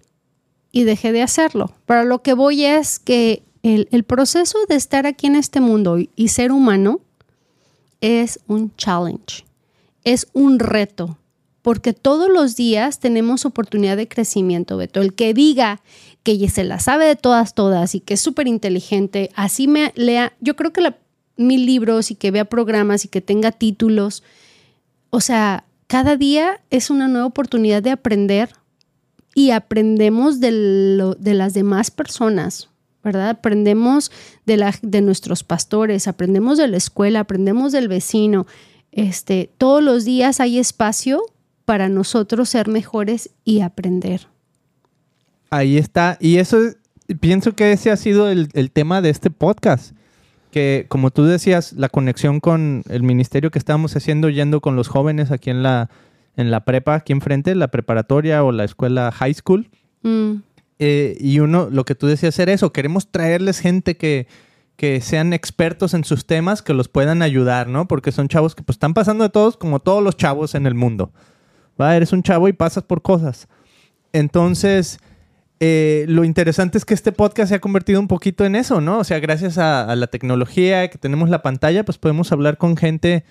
y dejé de hacerlo. Pero lo que voy es que el, el proceso de estar aquí en este mundo y, ser humano es un challenge, es un reto, porque todos los días tenemos oportunidad de crecimiento, Beto. El que diga que se la sabe de todas, todas y que es súper inteligente, así me lea, yo creo que la, mil libros y que vea programas y que tenga títulos, o sea, cada día es una nueva oportunidad de aprender y aprendemos de, las demás personas, ¿verdad? Aprendemos de, de nuestros pastores, aprendemos de la escuela, aprendemos del vecino. Este, todos los días hay espacio para nosotros ser mejores y aprender. Ahí está. Y eso pienso que ese ha sido el tema de este podcast. Que, como tú decías, la conexión con el ministerio que estábamos haciendo yendo con los jóvenes aquí en la, en la prepa, aquí enfrente, la preparatoria o la escuela high school. Mm, Eh, y uno, lo que tú decías era eso, queremos traerles gente que, que sean expertos en sus temas, que los puedan ayudar, ¿no? Porque son chavos que pues están pasando de todos, como todos los chavos en el mundo. ¿Va? Eres un chavo y pasas por cosas. Entonces, eh, lo interesante es que este podcast se ha convertido un poquito en eso, ¿no? O sea, gracias a, la tecnología, que tenemos la pantalla, pues podemos hablar con gente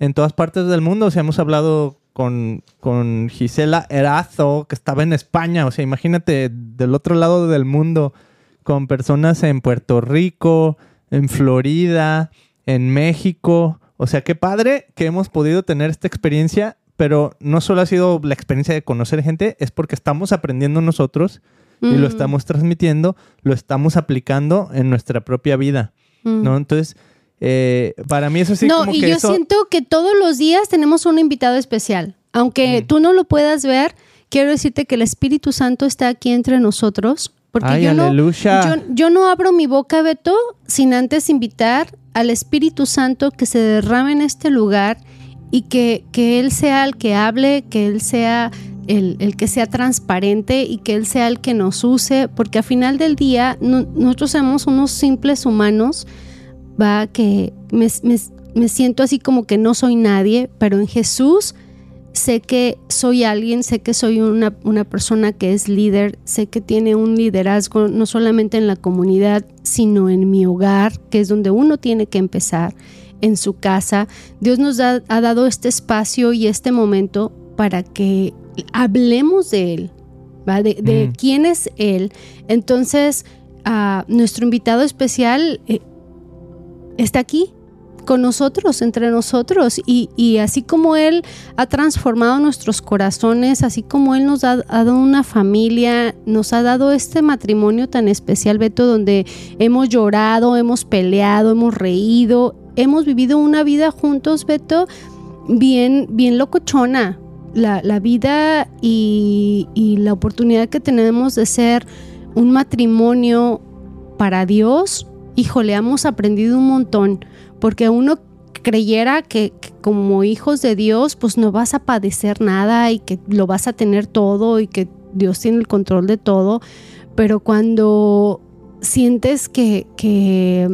en todas partes del mundo. O sea, hemos hablado con, con Gisela Erazo, que estaba en España. O sea, imagínate del otro lado del mundo, con personas en Puerto Rico, en Florida, en México. O sea, qué padre que hemos podido tener esta experiencia, pero no solo ha sido la experiencia de conocer gente, es porque estamos aprendiendo nosotros y lo mm, estamos transmitiendo, lo estamos aplicando en nuestra propia vida, mm. ¿no? Entonces, eh, para mí eso sí no, como y que yo eso... siento que todos los días tenemos un invitado especial. Aunque Mm. tú no lo puedas ver, quiero decirte que el Espíritu Santo está aquí entre nosotros. Porque Ay, yo, no, aleluya. yo, yo no abro mi boca, Beto, sin antes invitar al Espíritu Santo que se derrame en este lugar y que, que Él sea el que hable, que Él sea el, que sea transparente y que Él sea el que nos use, porque al final del día no- nosotros somos unos simples humanos, va, que me, me- me siento así como que no soy nadie, pero en Jesús sé que soy alguien, sé que soy una, una persona que es líder, sé que tiene un liderazgo no solamente en la comunidad, sino en mi hogar, que es donde uno tiene que empezar, en su casa. Dios nos ha dado este espacio y este momento para que hablemos de Él, ¿va? de, de Mm. quién es Él. Entonces, ah, nuestro invitado especial eh, está aquí con nosotros, entre nosotros, y, y así como Él ha transformado nuestros corazones, así como Él nos ha dado una familia, nos ha dado este matrimonio tan especial, Beto, donde hemos llorado, hemos peleado, hemos reído, hemos vivido una vida juntos, Beto, bien, bien locochona. La, la vida y, la oportunidad que tenemos de ser un matrimonio para Dios, híjole, hemos aprendido un montón, porque uno creyera que, que como hijos de Dios, pues no vas a padecer nada y que lo vas a tener todo y que Dios tiene el control de todo, pero cuando sientes que, que,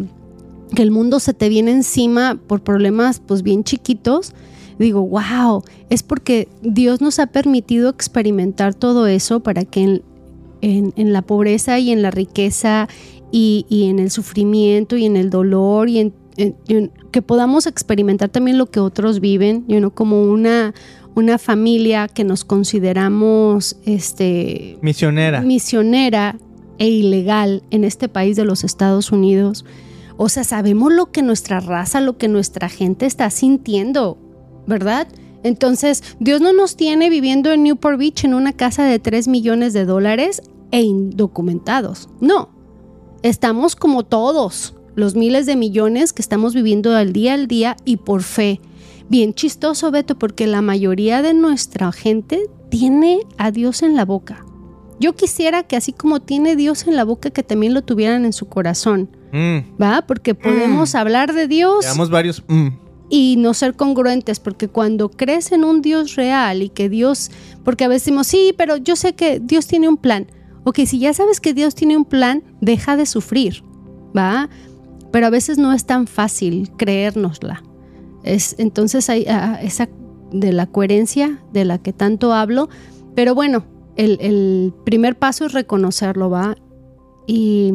que el mundo se te viene encima por problemas pues bien chiquitos, digo, wow, es porque Dios nos ha permitido experimentar todo eso para que en, en, en la pobreza y en la riqueza y, y, en el sufrimiento y en el dolor y en, en, en, que podamos experimentar también lo que otros viven, you know, como una, una familia que nos consideramos este, Misionera. misionera e ilegal en este país de los Estados Unidos. O sea, sabemos lo que nuestra raza, lo que nuestra gente está sintiendo, ¿verdad? Entonces, Dios no nos tiene viviendo en Newport Beach en una casa de 3 millones de dólares e indocumentados. No, estamos como todos, los miles de millones que estamos viviendo al día al día y por fe. Bien chistoso, Beto, porque la mayoría de nuestra gente tiene a Dios en la boca. Yo quisiera que así como tiene Dios en la boca, que también lo tuvieran en su corazón, Mm. ¿va? Porque podemos hablar de Dios Veamos varios... mm. Y no ser congruentes, porque cuando crees en un Dios real y que Dios, porque a veces decimos, sí, pero yo sé que Dios tiene un plan. Ok, si ya sabes que Dios tiene un plan, deja de sufrir, ¿va? Pero a veces no es tan fácil creérnosla. Es, entonces hay ah, esa de la coherencia de la que tanto hablo, pero bueno, el, el primer paso es reconocerlo, ¿va? Y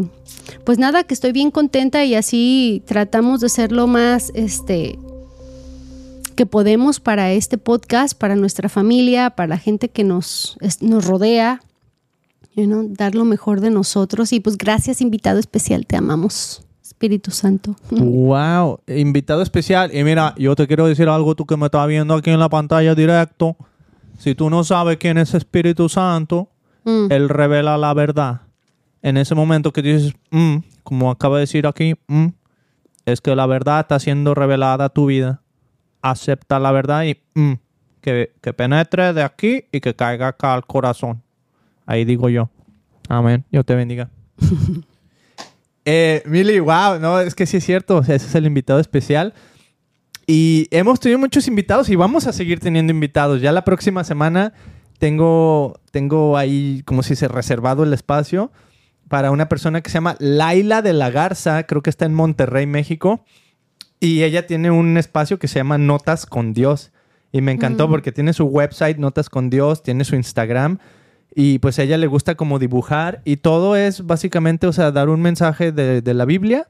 pues nada, que estoy bien contenta y así tratamos de ser lo más, este, que podemos para este podcast, para nuestra familia, para la gente que nos, nos rodea, you know, dar lo mejor de nosotros. Y pues gracias, invitado especial, te amamos, Espíritu Santo. Wow, invitado especial. Y mira, yo te quiero decir algo, tú que me estás viendo aquí en la pantalla directo. Si tú no sabes quién es Espíritu Santo, Mm, Él revela la verdad. En ese momento que dices, "Mm", como acaba de decir aquí, "Mm", es que la verdad está siendo revelada a tu vida. Acepta la verdad y "Mm", que, que penetre de aquí y que caiga acá al corazón. Ahí digo yo. Amén. Dios te bendiga. Eh, Mili, wow, no, es que sí es cierto, o sea, ese es el invitado especial. Y hemos tenido muchos invitados y vamos a seguir teniendo invitados. Ya la próxima semana tengo, tengo ahí, como si se reservado el espacio para una persona que se llama Laila de la Garza, creo que está en Monterrey, México. Y ella tiene un espacio que se llama Notas con Dios. Y me encantó Mm. porque tiene su website, Notas con Dios, tiene su Instagram. Y pues a ella le gusta como dibujar. Y todo es básicamente, o sea, dar un mensaje de, de la Biblia,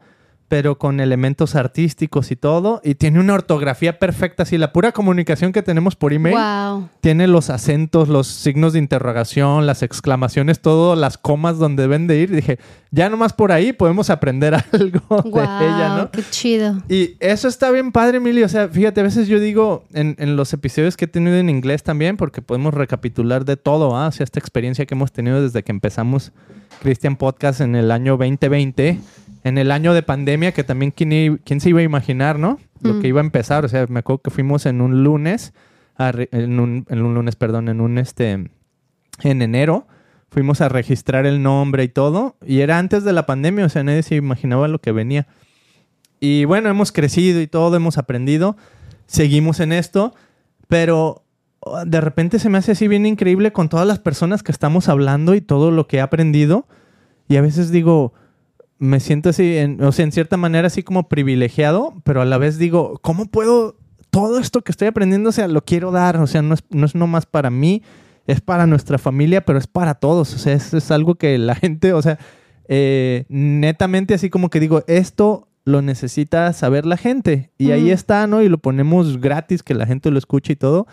pero con elementos artísticos y todo. Y tiene una ortografía perfecta, así la pura comunicación que tenemos por email. Wow. Tiene los acentos, los signos de interrogación, las exclamaciones, todo, las comas donde deben de ir. Dije, ya nomás por ahí podemos aprender algo Wow. de ella, ¿no? Qué chido. Y eso está bien padre, Emily. O sea, fíjate, a veces yo digo en, en los episodios que he tenido en inglés también, porque podemos recapitular de todo, ¿ah? O sea, esta experiencia que hemos tenido desde que empezamos Christian Podcast en el año 2020, en el año de pandemia, que también quién, quién se iba a imaginar, ¿no? Lo Mm. que iba a empezar. O sea, me acuerdo que fuimos en un lunes, a en, un, en un lunes, perdón, en un este, en enero. Fuimos a registrar el nombre y todo. Y era antes de la pandemia, o sea, nadie se imaginaba lo que venía. Y bueno, hemos crecido y todo, hemos aprendido, seguimos en esto, pero oh, de repente se me hace así bien increíble con todas las personas que estamos hablando y todo lo que he aprendido. Y a veces digo, me siento así, en- o sea, en cierta manera así como privilegiado, pero a la vez digo, ¿cómo puedo todo esto que estoy aprendiendo, o sea, lo quiero dar, o sea, no es, no es nomás para mí, es para nuestra familia, pero es para todos, o sea, es, es algo que la gente, o sea, eh, netamente así como que digo, esto lo necesita saber la gente. Y ahí está, ¿no? Y lo ponemos gratis, que la gente lo escuche y todo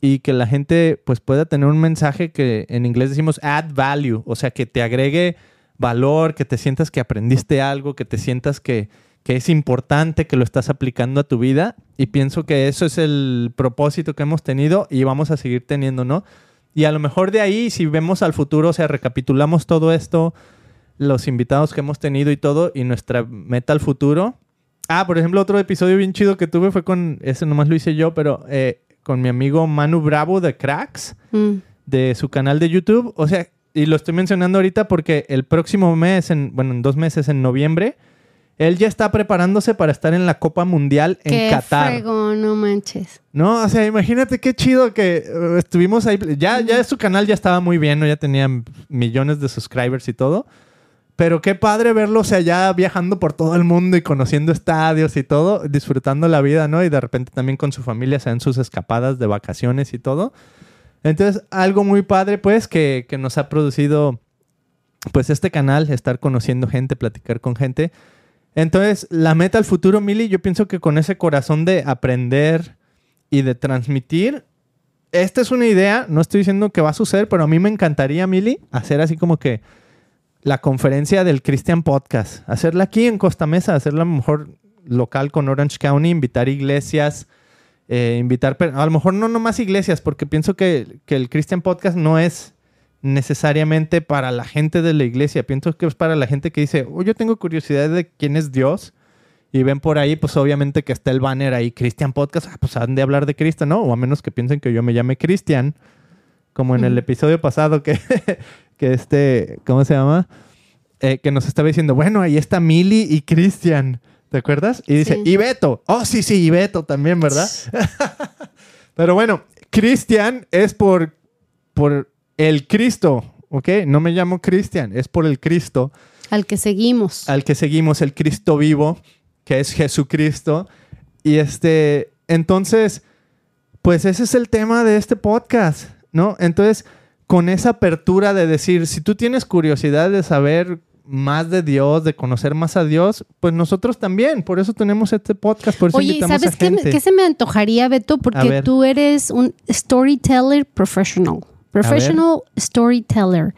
y que la gente pues pueda tener un mensaje que en inglés decimos add value, o sea, que te agregue valor, que te sientas que aprendiste algo, que te sientas que, que es importante, que lo estás aplicando a tu vida y pienso que eso es el propósito que hemos tenido y vamos a seguir teniendo, ¿no? Y a lo mejor de ahí, si vemos al futuro, o sea, recapitulamos todo esto, los invitados que hemos tenido y todo, y nuestra meta al futuro. Ah, por ejemplo, otro episodio bien chido que tuve fue con, ese nomás lo hice yo, pero eh, con mi amigo Manu Bravo de Cracks, Mm. de su canal de YouTube. O sea, y lo estoy mencionando ahorita porque el próximo mes, en, bueno, en dos meses, en noviembre, él ya está preparándose para estar en la Copa Mundial en Qué Qatar. no manches. No, o sea, imagínate qué chido que eh, estuvimos ahí. Ya, ya su canal ya estaba muy bien, ¿no? Ya tenía millones de subscribers y todo. Pero qué padre verlo, o sea, ya viajando por todo el mundo y conociendo estadios y todo, disfrutando la vida, ¿no? Y de repente también con su familia, se dan sus escapadas de vacaciones y todo. Entonces, algo muy padre, pues, que, que nos ha producido, pues, este canal, estar conociendo gente, platicar con gente. Entonces, la meta al futuro, Mili, yo pienso que con ese corazón de aprender y de transmitir, esta es una idea, no estoy diciendo que va a suceder, pero a mí me encantaría, Mili, hacer así como que la conferencia del Christian Podcast, hacerla aquí en Costa Mesa, hacerla mejor local con Orange County, invitar iglesias, eh, invitar, a lo mejor no nomás iglesias, porque pienso que, que el Christian Podcast no es necesariamente para la gente de la iglesia, pienso que es para la gente que dice, oh, yo tengo curiosidad de quién es Dios, y ven por ahí, pues obviamente que está el banner ahí, Christian Podcast, ah, pues han de hablar de Cristo, ¿no? O a menos que piensen que yo me llame Cristian, como en el episodio pasado que, que este, ¿cómo se llama? Eh, que nos estaba diciendo, bueno, ahí está Mili y Cristian, ¿te acuerdas? Y dice, Sí. y Beto, oh sí, sí, y Beto también, ¿verdad? Pero bueno, Cristian es por, por el Cristo, ¿ok? No me llamo Cristian, es por el Cristo Al que seguimos. al que seguimos, el Cristo vivo, que es Jesucristo. Y este, entonces, pues ese es el tema de este podcast, ¿no? Entonces, con esa apertura de decir, si tú tienes curiosidad de saber más de Dios, de conocer más a Dios, pues nosotros también, por eso tenemos este podcast, por eso Oye, invitamos ¿sabes a qué, me- gente. qué se me antojaría, Beto? Porque tú eres un storyteller professional. Professional storyteller.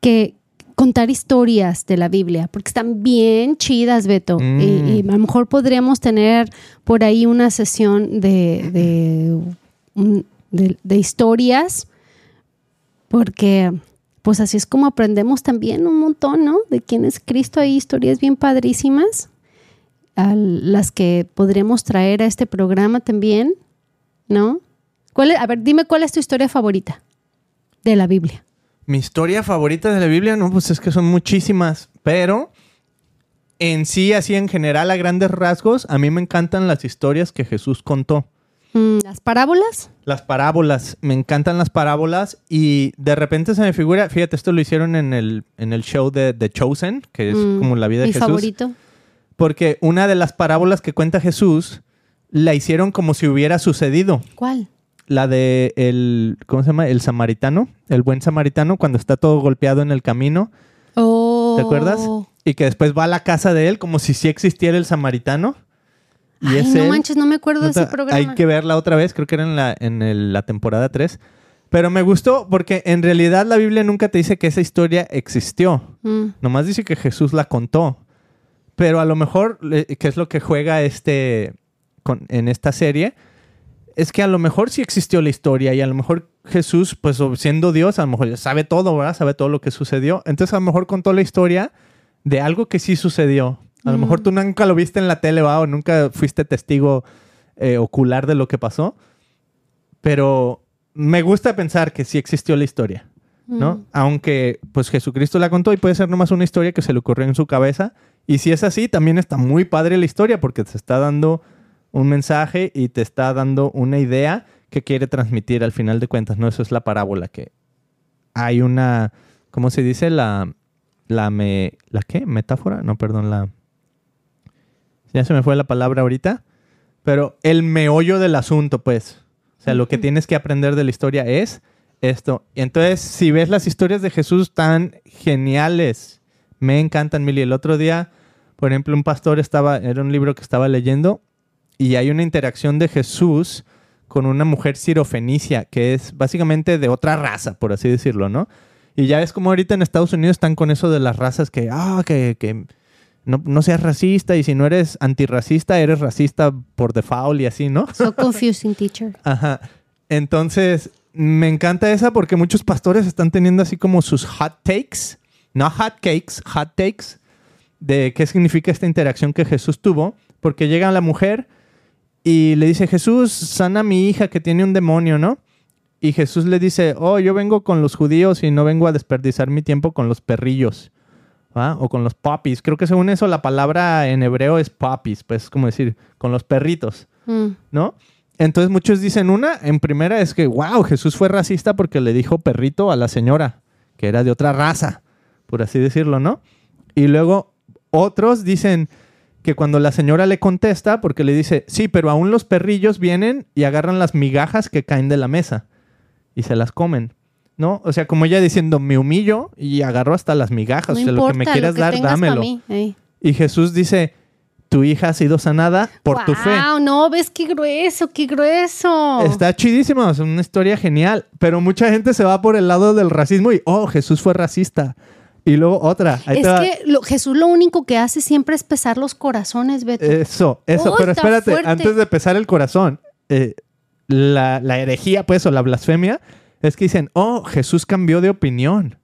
Que contar historias de la Biblia, porque están bien chidas, Beto. Mm. Y, y a lo mejor podríamos tener por ahí una sesión de, de, un- de- de historias, porque pues así es como aprendemos también un montón, ¿no? De quién es Cristo. Hay historias bien padrísimas a las que podríamos traer a este programa también, ¿no? ¿Cuál es- a ver, dime cuál es tu historia favorita de la Biblia. Mi historia favorita de la Biblia, no, pues es que son muchísimas, pero en sí, así en general, a grandes rasgos, a mí me encantan las historias que Jesús contó. Mm, ¿Las parábolas? Las parábolas, me encantan las parábolas y de repente se me figura, fíjate, esto lo hicieron en el, en el show de The Chosen, que es Mm, como la vida de Mi Jesús. favorito. Porque una de las parábolas que cuenta Jesús la hicieron como si hubiera sucedido. ¿Cuál? La de el, ¿cómo se llama? El samaritano, el buen samaritano, cuando está todo golpeado en el camino. Oh. ¿Te acuerdas? Y que después va a la casa de él como si sí existiera el samaritano. Y Ay, es no él. manches, no me acuerdo de ese programa. Hay que verla otra vez, creo que era en la, en el- la temporada 3. Pero me gustó porque en realidad la Biblia nunca te dice que esa historia existió. Mm. Nomás dice que Jesús la contó. Pero a lo mejor, le- que es lo que juega este con- en esta serie, es que a lo mejor sí existió la historia y a lo mejor Jesús, pues siendo Dios, a lo mejor sabe todo, ¿verdad? Sabe todo lo que sucedió. Entonces a lo mejor contó la historia de algo que sí sucedió. A lo Mm. mejor tú nunca lo viste en la tele, ¿va? O nunca fuiste testigo eh, ocular de lo que pasó. Pero me gusta pensar que sí existió la historia. ¿no? Mm. Aunque pues Jesucristo la contó y puede ser nomás una historia que se le ocurrió en su cabeza. Y si es así, también está muy padre la historia porque te está dando un mensaje y te está dando una idea que quiere transmitir al final de cuentas, ¿no? Eso es la parábola, que hay una, ¿cómo se dice? La, la, me, ¿la qué? ¿Metáfora? No, perdón, la... Ya se me fue la palabra ahorita. Pero el meollo del asunto, pues. O sea, lo que tienes que aprender de la historia es esto. Y entonces, si ves las historias de Jesús tan geniales, me encantan, Mili. El otro día, por ejemplo, un pastor estaba, era un libro que estaba leyendo, y hay una interacción de Jesús con una mujer sirofenicia, que es básicamente de otra raza, por así decirlo, ¿no? Y ya ves como ahorita en Estados Unidos están con eso de las razas que, ah, que, que no, no seas racista, y si no eres antirracista, eres racista por default y así, ¿no? So confusing, teacher. Ajá. Entonces, me encanta esa porque muchos pastores están teniendo así como sus hot takes, no hot cakes, hot takes, de qué significa esta interacción que Jesús tuvo, porque llega la mujer y le dice, Jesús, sana a mi hija que tiene un demonio, ¿no? Y Jesús le dice, oh, yo vengo con los judíos y no vengo a desperdiciar mi tiempo con los perrillos. ¿Va? O con los puppies. Creo que según eso la palabra en hebreo es puppies, pues es como decir, con los perritos. Mm. ¿no? Entonces muchos dicen una, en primera es que, wow, Jesús fue racista porque le dijo perrito a la señora, que era de otra raza, por así decirlo, ¿no? Y luego otros dicen que cuando la señora le contesta, porque le dice, sí, pero aún los perrillos vienen y agarran las migajas que caen de la mesa y se las comen. ¿No? O sea, como ella diciendo, me humillo y agarro hasta las migajas. No o sea, importa, lo que me quieras que dar, dámelo. mí. Y Jesús dice, tu hija ha sido sanada por tu fe. Wow, no, ves qué grueso, qué grueso. Está chidísimo, es una historia genial, pero mucha gente se va por el lado del racismo y, oh, Jesús fue racista. Y luego otra. ahí es que lo- Jesús lo único que hace siempre es pesar los corazones, Beto. Eso, eso, pero espérate, fuerte. antes de pesar el corazón, eh, la, la herejía, pues, o la blasfemia, es que dicen, oh, Jesús cambió de opinión.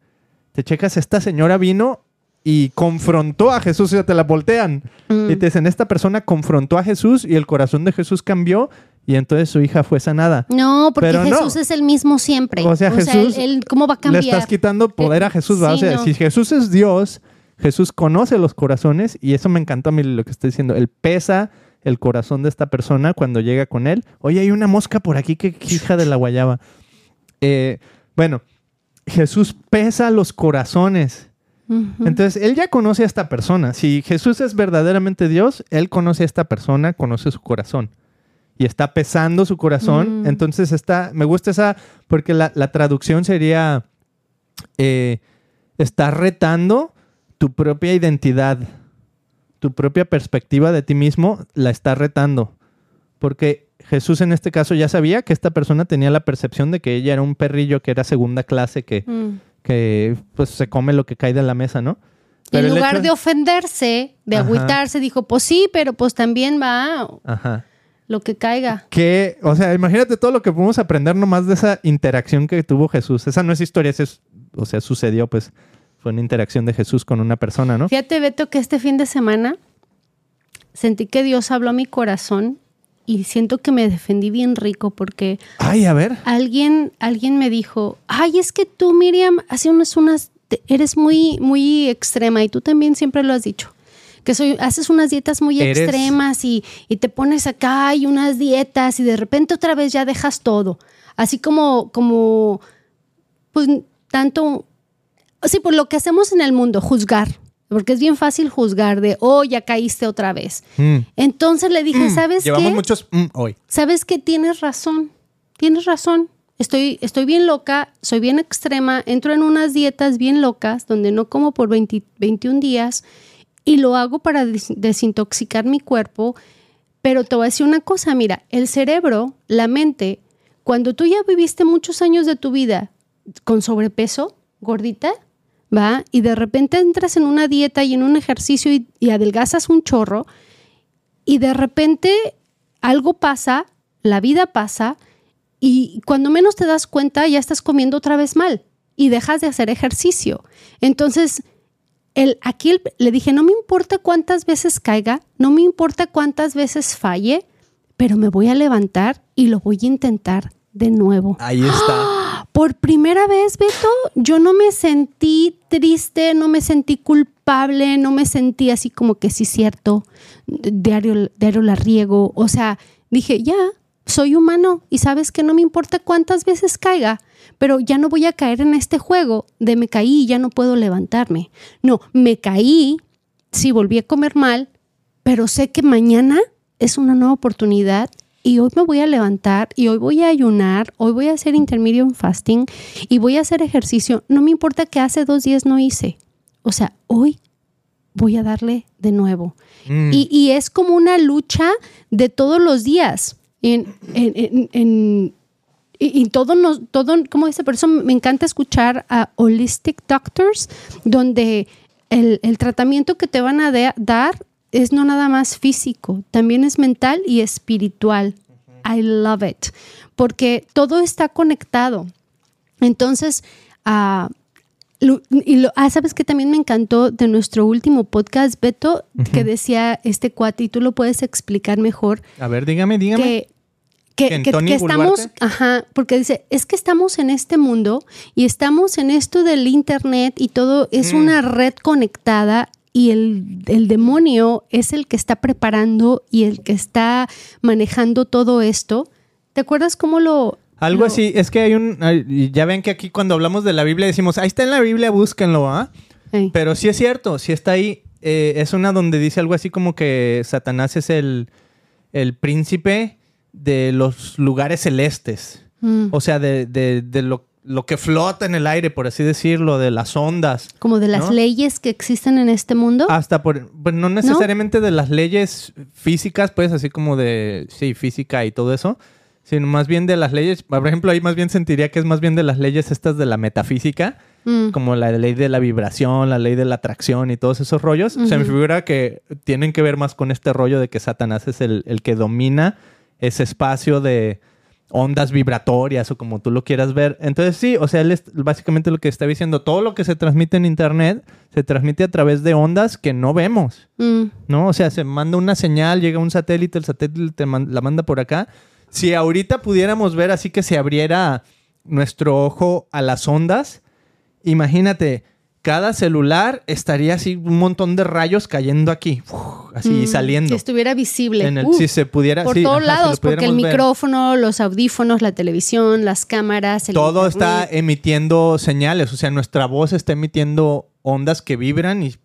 Te checas, esta señora vino y confrontó a Jesús, o sea, te la voltean. Mm. Y te dicen, esta persona confrontó a Jesús y el corazón de Jesús cambió y entonces su hija fue sanada. No, porque Pero no. Jesús es el mismo siempre. O sea, Jesús él, él- ¿cómo va a Le cambiar? estás quitando poder a Eh, Jesús. O sea, no. si Jesús es Dios, Jesús conoce los corazones y eso me encantó a mí lo que está diciendo. Él pesa el corazón de esta persona cuando llega con él. Oye, hay una mosca por aquí que hija de la guayaba. Eh, bueno, Jesús pesa los corazones. Entonces, él ya conoce a esta persona. Si Jesús es verdaderamente Dios, él conoce a esta persona, conoce su corazón. Y está pesando su corazón. Mm. Entonces, está, me gusta esa, porque la, la traducción sería, eh, está retando tu propia identidad, tu propia perspectiva de ti mismo, la está retando. Porque Jesús en este caso ya sabía que esta persona tenía la percepción de que ella era un perrillo que era segunda clase, que Mm. que pues se come lo que cae de la mesa, ¿no? Pero en lugar hecho- de ofenderse, de Ajá. agüitarse, dijo, pues sí, pero pues también va Ajá. lo que caiga. Que, o sea, imagínate todo lo que podemos aprender nomás de esa interacción que tuvo Jesús. Esa no es historia, esa es, o sea, sucedió, pues, fue una interacción de Jesús con una persona, ¿no? Fíjate, Beto, que este fin de semana sentí que Dios habló a mi corazón y siento que me defendí bien rico porque Ay, a ver. alguien, alguien me dijo, ay, es que tú, Miriam, hace unas, unas, eres muy, muy extrema y tú también siempre lo has dicho. que soy, haces unas dietas muy Eres- extremas y, y te pones acá y unas dietas y de repente otra vez ya dejas todo. Así como, como, pues tanto, sí, por lo que hacemos en el mundo, juzgar, porque es bien fácil juzgar de, oh, ya caíste otra vez. Mm. Entonces le dije, ¿sabes Llevamos qué? muchos mm, hoy. ¿Sabes que Tienes razón, tienes razón. Estoy, estoy bien loca, soy bien extrema, entro en unas dietas bien locas donde no como por 20 21 días y lo hago para des- desintoxicar mi cuerpo. Pero te voy a decir una cosa, mira, el cerebro, la mente, cuando tú ya viviste muchos años de tu vida con sobrepeso, gordita, ¿va? Y de repente entras en una dieta y en un ejercicio y, y adelgazas un chorro, y de repente algo pasa, la vida pasa, y cuando menos te das cuenta ya estás comiendo otra vez mal y dejas de hacer ejercicio. Entonces, el, aquí le dije, no me importa cuántas veces caiga, no me importa cuántas veces falle, pero me voy a levantar y lo voy a intentar de nuevo. Ahí está. Por primera vez, Beto, yo no me sentí triste, no me sentí culpable, no me sentí así como que sí, cierto, diario, diario la riego. O sea, dije, ya, soy humano y sabes que no me importa cuántas veces caiga, pero ya no voy a caer en este juego de me caí y ya no puedo levantarme. No, me caí, sí, volví a comer mal, pero sé que mañana es una nueva oportunidad y hoy me voy a levantar y hoy voy a ayunar, hoy voy a hacer intermediate fasting y voy a hacer ejercicio. No me importa que hace dos días no hice. O sea, hoy voy a darle de nuevo. Mm. Y, y es como una lucha de todos los días. En, en, en- y, y todo, nos, todo, como dice, por eso me encanta escuchar a Holistic Doctors, donde el, el tratamiento que te van a de- dar es no nada más físico, también es mental y espiritual. I love it, porque todo está conectado. Entonces, lo- y lo, ah, sabes que también me encantó de nuestro último podcast, Beto, que decía este cuate, y tú lo puedes explicar mejor, A ver, dígame, dígame. que, que, ¿Que que- que estamos, ajá, porque dice, es que estamos en este mundo y estamos en esto del internet y todo es Mm. una red conectada y el, el demonio es el que está preparando y el que está manejando todo esto. ¿Te acuerdas cómo lo... Algo lo- así, es que hay un... Ya ven que aquí cuando hablamos de la Biblia decimos, ahí está en la Biblia, búsquenlo, ¿ah? Pero sí es cierto, sí está ahí. Eh, es una donde dice algo así como que Satanás es el, el príncipe de los lugares celestes. Mm, O sea, de, de- de lo, lo que flota en el aire, por así decirlo, de las ondas. como de las ¿no? leyes que existen en este mundo. Hasta por, pues no necesariamente de las leyes físicas, pues así como de, sí, física y todo eso, sino más bien de las leyes, por ejemplo, ahí más bien sentiría que es más bien de las leyes estas de la metafísica, Mm, como la ley de la vibración, la ley de la atracción y todos esos rollos. Se me figura que tienen que ver más con este rollo de que Satanás es el, el que domina ese espacio de ondas vibratorias o como tú lo quieras ver. Entonces sí, o sea, él es básicamente lo que está diciendo, todo lo que se transmite en Internet se transmite a través de ondas que no vemos. mm, ¿no? O sea, se manda una señal, llega un satélite, el satélite te man- la manda por acá. Si ahorita pudiéramos ver así que se abriera nuestro ojo a las ondas, imagínate, cada celular estaría así un montón de rayos cayendo aquí, uf, así mm, saliendo. Si estuviera visible. En el- Uh, si se pudiera, por sí, todos ajá, si lo lados, porque el ver. micrófono, los audífonos, la televisión, las cámaras, el Todo está emitiendo señales, o sea, nuestra voz está emitiendo ondas que vibran y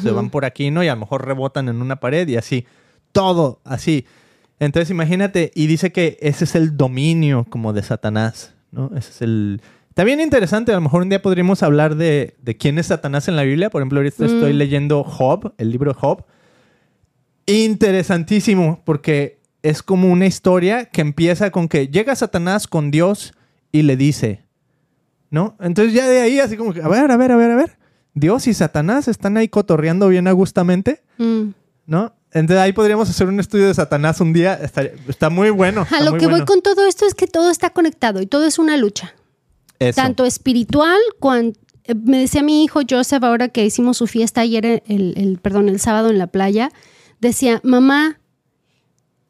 se van por aquí, ¿no? Y a lo mejor rebotan en una pared y así. Todo así. Entonces imagínate, y dice que ese es el dominio como de Satanás, ¿no? Ese es el... Está bien interesante, a lo mejor un día podríamos hablar de, de quién es Satanás en la Biblia. Por ejemplo, ahorita Mm. estoy leyendo Job, el libro de Job. Interesantísimo, porque es como una historia que empieza con que llega Satanás con Dios y le dice, ¿no? Entonces ya de ahí así como que, a ver, a ver, a ver, a ver. Dios y Satanás están ahí cotorreando bien agustamente, Mm. ¿no? Entonces ahí podríamos hacer un estudio de Satanás un día. Está, está muy bueno. A lo que voy con todo esto es que todo está conectado y todo es una lucha. Eso. Tanto espiritual, cuando me decía mi hijo Joseph ahora que hicimos su fiesta ayer, el, el- perdón, el sábado en la playa, decía, mamá,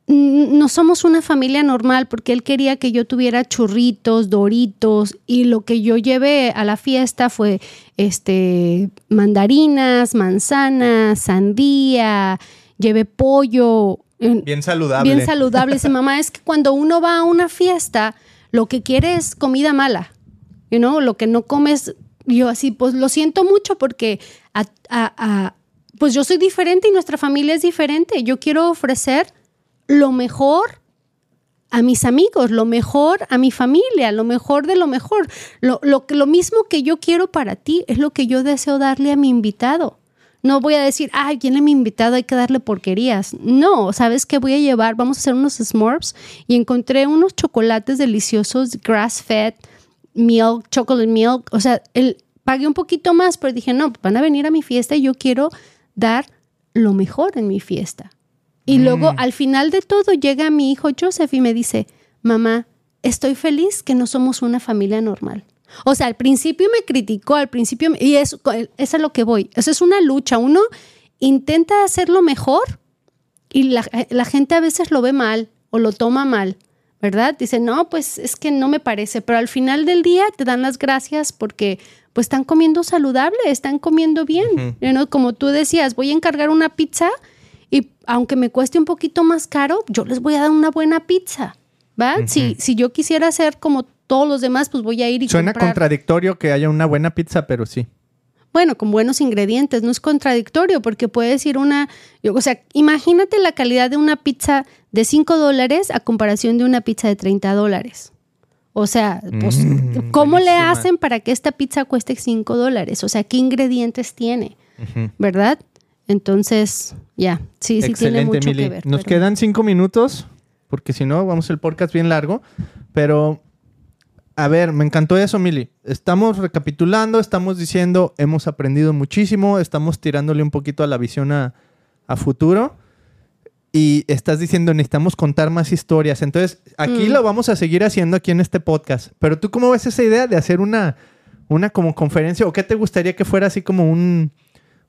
no somos una familia normal porque él quería que yo tuviera churritos, doritos y lo que yo llevé a la fiesta fue este mandarinas, manzanas, sandía, llevé pollo. Bien saludable. Bien saludable. Dice, mamá, es que cuando uno va a una fiesta, lo que quiere es comida mala. You know, lo que no comes, yo así, pues lo siento mucho porque pues yo soy diferente y nuestra familia es diferente. Yo quiero ofrecer lo mejor a mis amigos, lo mejor a mi familia, lo mejor de lo mejor. Lo, lo, lo mismo que yo quiero para ti es lo que yo deseo darle a mi invitado. No voy a decir, ay, ¿quién es mi invitado? Hay que darle porquerías. No, ¿sabes qué voy a llevar? Vamos a hacer unos s'mores y encontré unos chocolates deliciosos, grass-fed, milk, chocolate milk. O sea, el, pagué un poquito más, pero dije, no, van a venir a mi fiesta y yo quiero dar lo mejor en mi fiesta. Y mm. luego al final de todo llega mi hijo Joseph y me dice, mamá, estoy feliz que no somos una familia normal. O sea, al principio me criticó, al principio, y eso, es a lo que voy. Eso es una lucha. Uno intenta hacerlo mejor y la, la gente a veces lo ve mal o lo toma mal. ¿Verdad? Dice, no, pues es que no me parece, pero al final del día te dan las gracias porque pues están comiendo saludable, están comiendo bien. Como tú decías, voy a encargar una pizza y aunque me cueste un poquito más caro, yo les voy a dar una buena pizza, ¿va? si, si yo quisiera hacer como todos los demás, pues voy a ir y Suena contradictorio que haya una buena pizza, pero sí. Bueno, con buenos ingredientes, no es contradictorio porque puedes ir una, o sea, imagínate la calidad de una pizza de 5 dólares a comparación de una pizza de 30 dólares. O sea, pues, mm, ¿cómo le hacen para que esta pizza cueste 5 dólares? O sea, ¿qué ingredientes tiene? ¿Verdad? Entonces, ya, sí, sí tiene mucho que ver. Nos quedan cinco minutos, porque si no, vamos el podcast bien largo. Pero, a ver, me encantó eso, Mili. Estamos recapitulando, estamos diciendo, hemos aprendido muchísimo, estamos tirándole un poquito a la visión a, a futuro y estás diciendo necesitamos contar más historias. Entonces, aquí mm. lo vamos a seguir haciendo aquí en este podcast. Pero tú cómo ves esa idea de hacer una, una como conferencia o qué te gustaría que fuera así como un,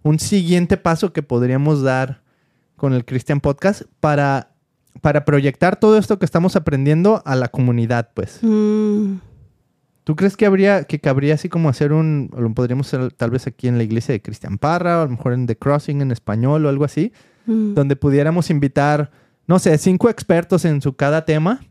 un siguiente paso que podríamos dar con el Christian Podcast para, para proyectar todo esto que estamos aprendiendo a la comunidad, pues? Mm. ¿Tú crees que habría que cabría así como hacer un, lo podríamos hacer tal vez aquí en la iglesia de Cristian Parra, o a lo mejor en The Crossing en español o algo así? Mm. donde pudiéramos invitar, no sé, cinco expertos en su cada tema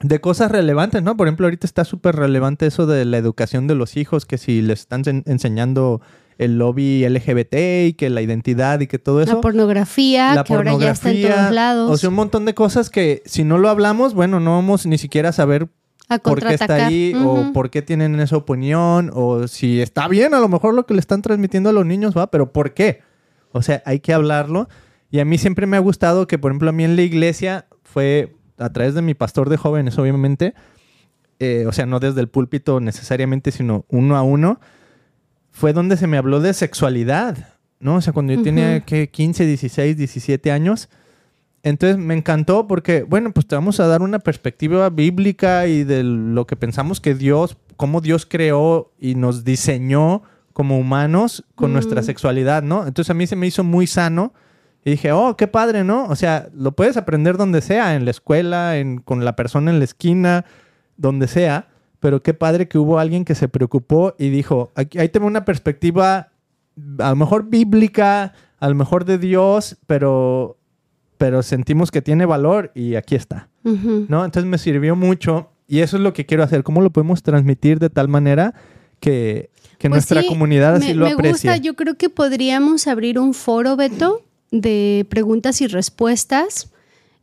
de cosas relevantes, ¿no? Por ejemplo, ahorita está súper relevante eso de la educación de los hijos, que si les están enseñando el lobby LGBT y que la identidad y que todo eso. La pornografía, que ahora ya está en todos lados. O sea, un montón de cosas que si no lo hablamos, bueno, no vamos ni siquiera a saber por qué está ahí o por qué tienen esa opinión o si está bien a lo mejor lo que le están transmitiendo a los niños, va, pero ¿por qué? O sea, hay que hablarlo. Y a mí siempre me ha gustado que, por ejemplo, a mí en la iglesia fue a través de mi pastor de jóvenes, obviamente, eh, o sea, no desde el púlpito necesariamente, sino uno a uno, fue donde se me habló de sexualidad, ¿no? O sea, cuando yo tenía que 15, 16, 17 años. Entonces me encantó porque, bueno, pues te vamos a dar una perspectiva bíblica y de lo que pensamos que Dios, cómo Dios creó y nos diseñó como humanos con nuestra mm. sexualidad, ¿no? Entonces a mí se me hizo muy sano y dije, oh, qué padre, ¿no? O sea, lo puedes aprender donde sea, en la escuela, en, con la persona en la esquina, donde sea. Pero qué padre que hubo alguien que se preocupó y dijo, aquí, ahí tengo una perspectiva a lo mejor bíblica, a lo mejor de Dios, pero, pero sentimos que tiene valor y aquí está. ¿No? Entonces me sirvió mucho y eso es lo que quiero hacer. ¿Cómo lo podemos transmitir de tal manera que, que pues nuestra comunidad así lo aprecie? Me gusta, yo creo que podríamos abrir un foro, Beto, de preguntas y respuestas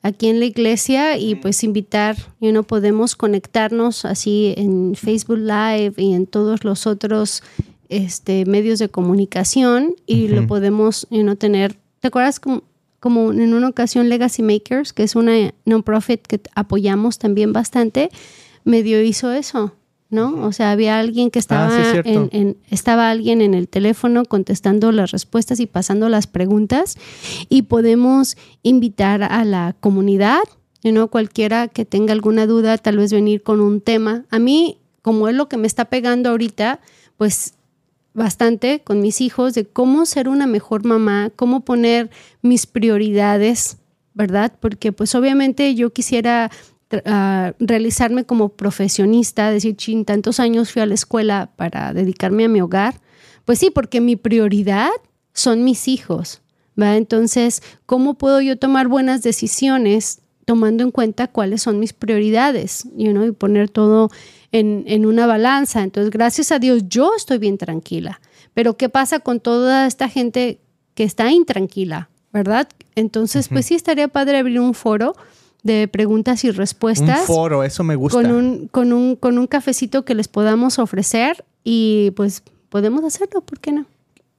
aquí en la iglesia y pues invitar, you know, podemos conectarnos así en Facebook Live y en todos los otros este, medios de comunicación y lo podemos you know, tener. ¿Te acuerdas como, como, en una ocasión Legacy Makers, que es una non-profit que apoyamos también bastante, medio hizo eso? ¿No? O sea, había alguien que ah, estaba, en, estaba alguien en el teléfono contestando las respuestas y pasando las preguntas y podemos invitar a la comunidad, ¿no? Cualquiera que tenga alguna duda, tal vez venir con un tema. A mí, como es lo que me está pegando ahorita, pues bastante con mis hijos de cómo ser una mejor mamá, cómo poner mis prioridades ¿verdad? Porque pues obviamente yo quisiera uh, realizarme como profesionista, decir, chin, tantos años fui a la escuela para dedicarme a mi hogar. Pues sí, porque mi prioridad son mis hijos. ¿va? Entonces, ¿cómo puedo yo tomar buenas decisiones tomando en cuenta cuáles son mis prioridades you know, y poner todo en, en una balanza? Entonces, gracias a Dios, yo estoy bien tranquila. Pero, ¿qué pasa con toda esta gente que está intranquila? ¿Verdad? Entonces, pues sí estaría padre abrir un foro de preguntas y respuestas. Un foro, eso me gusta. Con un, con un, con un cafecito que les podamos ofrecer y pues podemos hacerlo, ¿por qué no?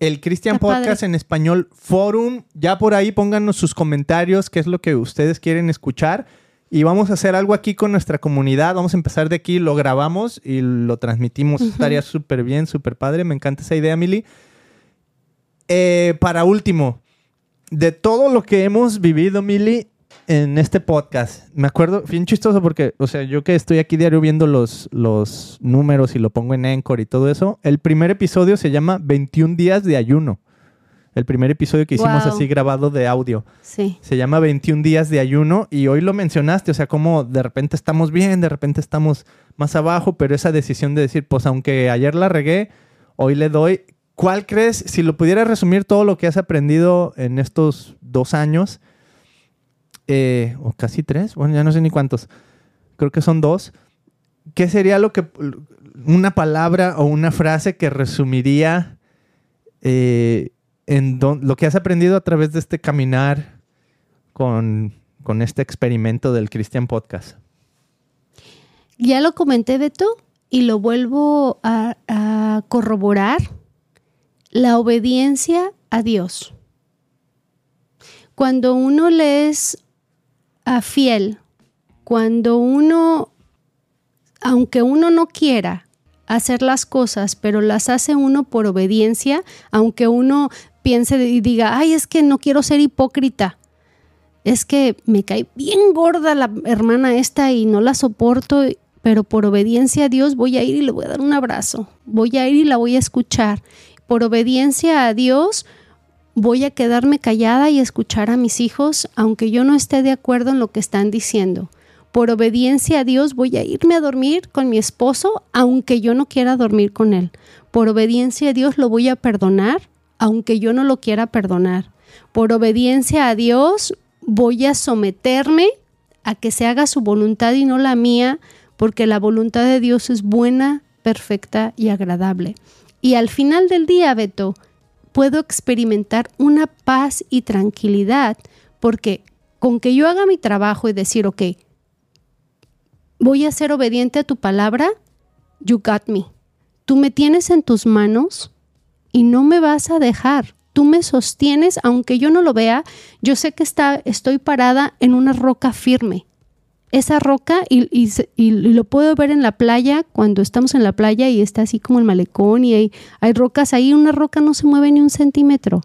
El Christian Podcast en español Forum, ya por ahí pónganos sus comentarios, qué es lo que ustedes quieren escuchar. Y vamos a hacer algo aquí con nuestra comunidad. Vamos a empezar de aquí, lo grabamos y lo transmitimos. Estaría súper bien, súper padre. Me encanta esa idea, Mili. Eh, para último, de todo lo que hemos vivido, Mili, en este podcast, me acuerdo, bien chistoso porque, o sea, yo que estoy aquí diario viendo los, los números y lo pongo en Encore y todo eso, el primer episodio se llama 21 días de ayuno. El primer episodio que hicimos así grabado de audio. Sí. Se llama 21 días de ayuno y hoy lo mencionaste, o sea, como de repente estamos bien, de repente estamos más abajo, pero esa decisión de decir, pues aunque ayer la regué, hoy le doy. ¿Cuál crees, si lo pudieras resumir todo lo que has aprendido en estos dos años, eh, o casi tres, bueno, ya no sé ni cuántos, creo que son dos. ¿Qué sería lo que, una palabra o una frase que resumiría eh, en lo que has aprendido a través de este caminar con, este experimento del Christian Podcast? Ya lo comenté, Beto, y lo vuelvo a, a corroborar. La obediencia a Dios. Cuando uno le es a fiel cuando uno, aunque uno no quiera hacer las cosas, pero las hace uno por obediencia, aunque uno piense y diga, ay, es que no quiero ser hipócrita, es que me cae bien gorda la hermana esta y no la soporto, pero por obediencia a Dios voy a ir y le voy a dar un abrazo, voy a ir y la voy a escuchar. Por obediencia a Dios voy a quedarme callada y escuchar a mis hijos, aunque yo no esté de acuerdo en lo que están diciendo. Por obediencia a Dios voy a irme a dormir con mi esposo, aunque yo no quiera dormir con él. Por obediencia a Dios lo voy a perdonar, aunque yo no lo quiera perdonar. Por obediencia a Dios voy a someterme a que se haga su voluntad y no la mía, porque la voluntad de Dios es buena, perfecta y agradable. Y al final del día, Beto, puedo experimentar una paz y tranquilidad porque con que yo haga mi trabajo y decir, ok, voy a ser obediente a tu palabra, you got me. Tú me tienes en tus manos y no me vas a dejar. Tú me sostienes, aunque yo no lo vea, yo sé que está, estoy parada en una roca firme esa roca y, lo puedo ver en la playa cuando estamos en la playa y está así como el malecón y hay, hay rocas ahí, una roca no se mueve ni un centímetro.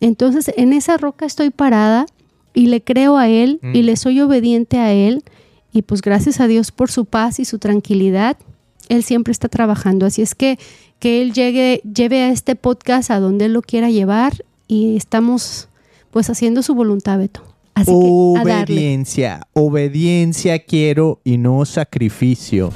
Entonces en esa roca estoy parada y le creo a Él y mm. le soy obediente a Él y pues gracias a Dios por su paz y su tranquilidad, Él siempre está trabajando. Así es que que Él llegue, lleve a este podcast a donde Él lo quiera llevar y estamos pues haciendo su voluntad, Beto obediencia, obediencia quiero y no sacrificio.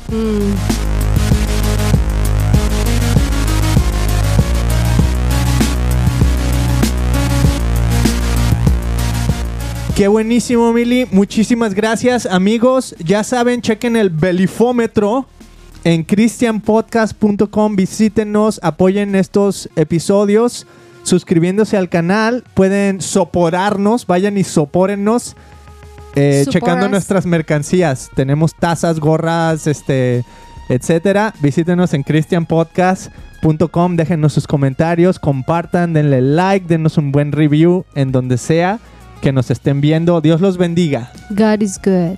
Qué buenísimo, Mili. Muchísimas gracias, amigos. Ya saben, chequen el belifómetro en christianpodcast.com. Visítenos, apoyen estos episodios suscribiéndose al canal. Pueden soporarnos, vayan y sopórennos. Eh, checando nuestras mercancías. Tenemos tazas, gorras, este, etcétera. Visítenos en christianpodcast.com. Déjenos sus comentarios, compartan, denle like, denos un buen review en donde sea que nos estén viendo. Dios los bendiga. God is good.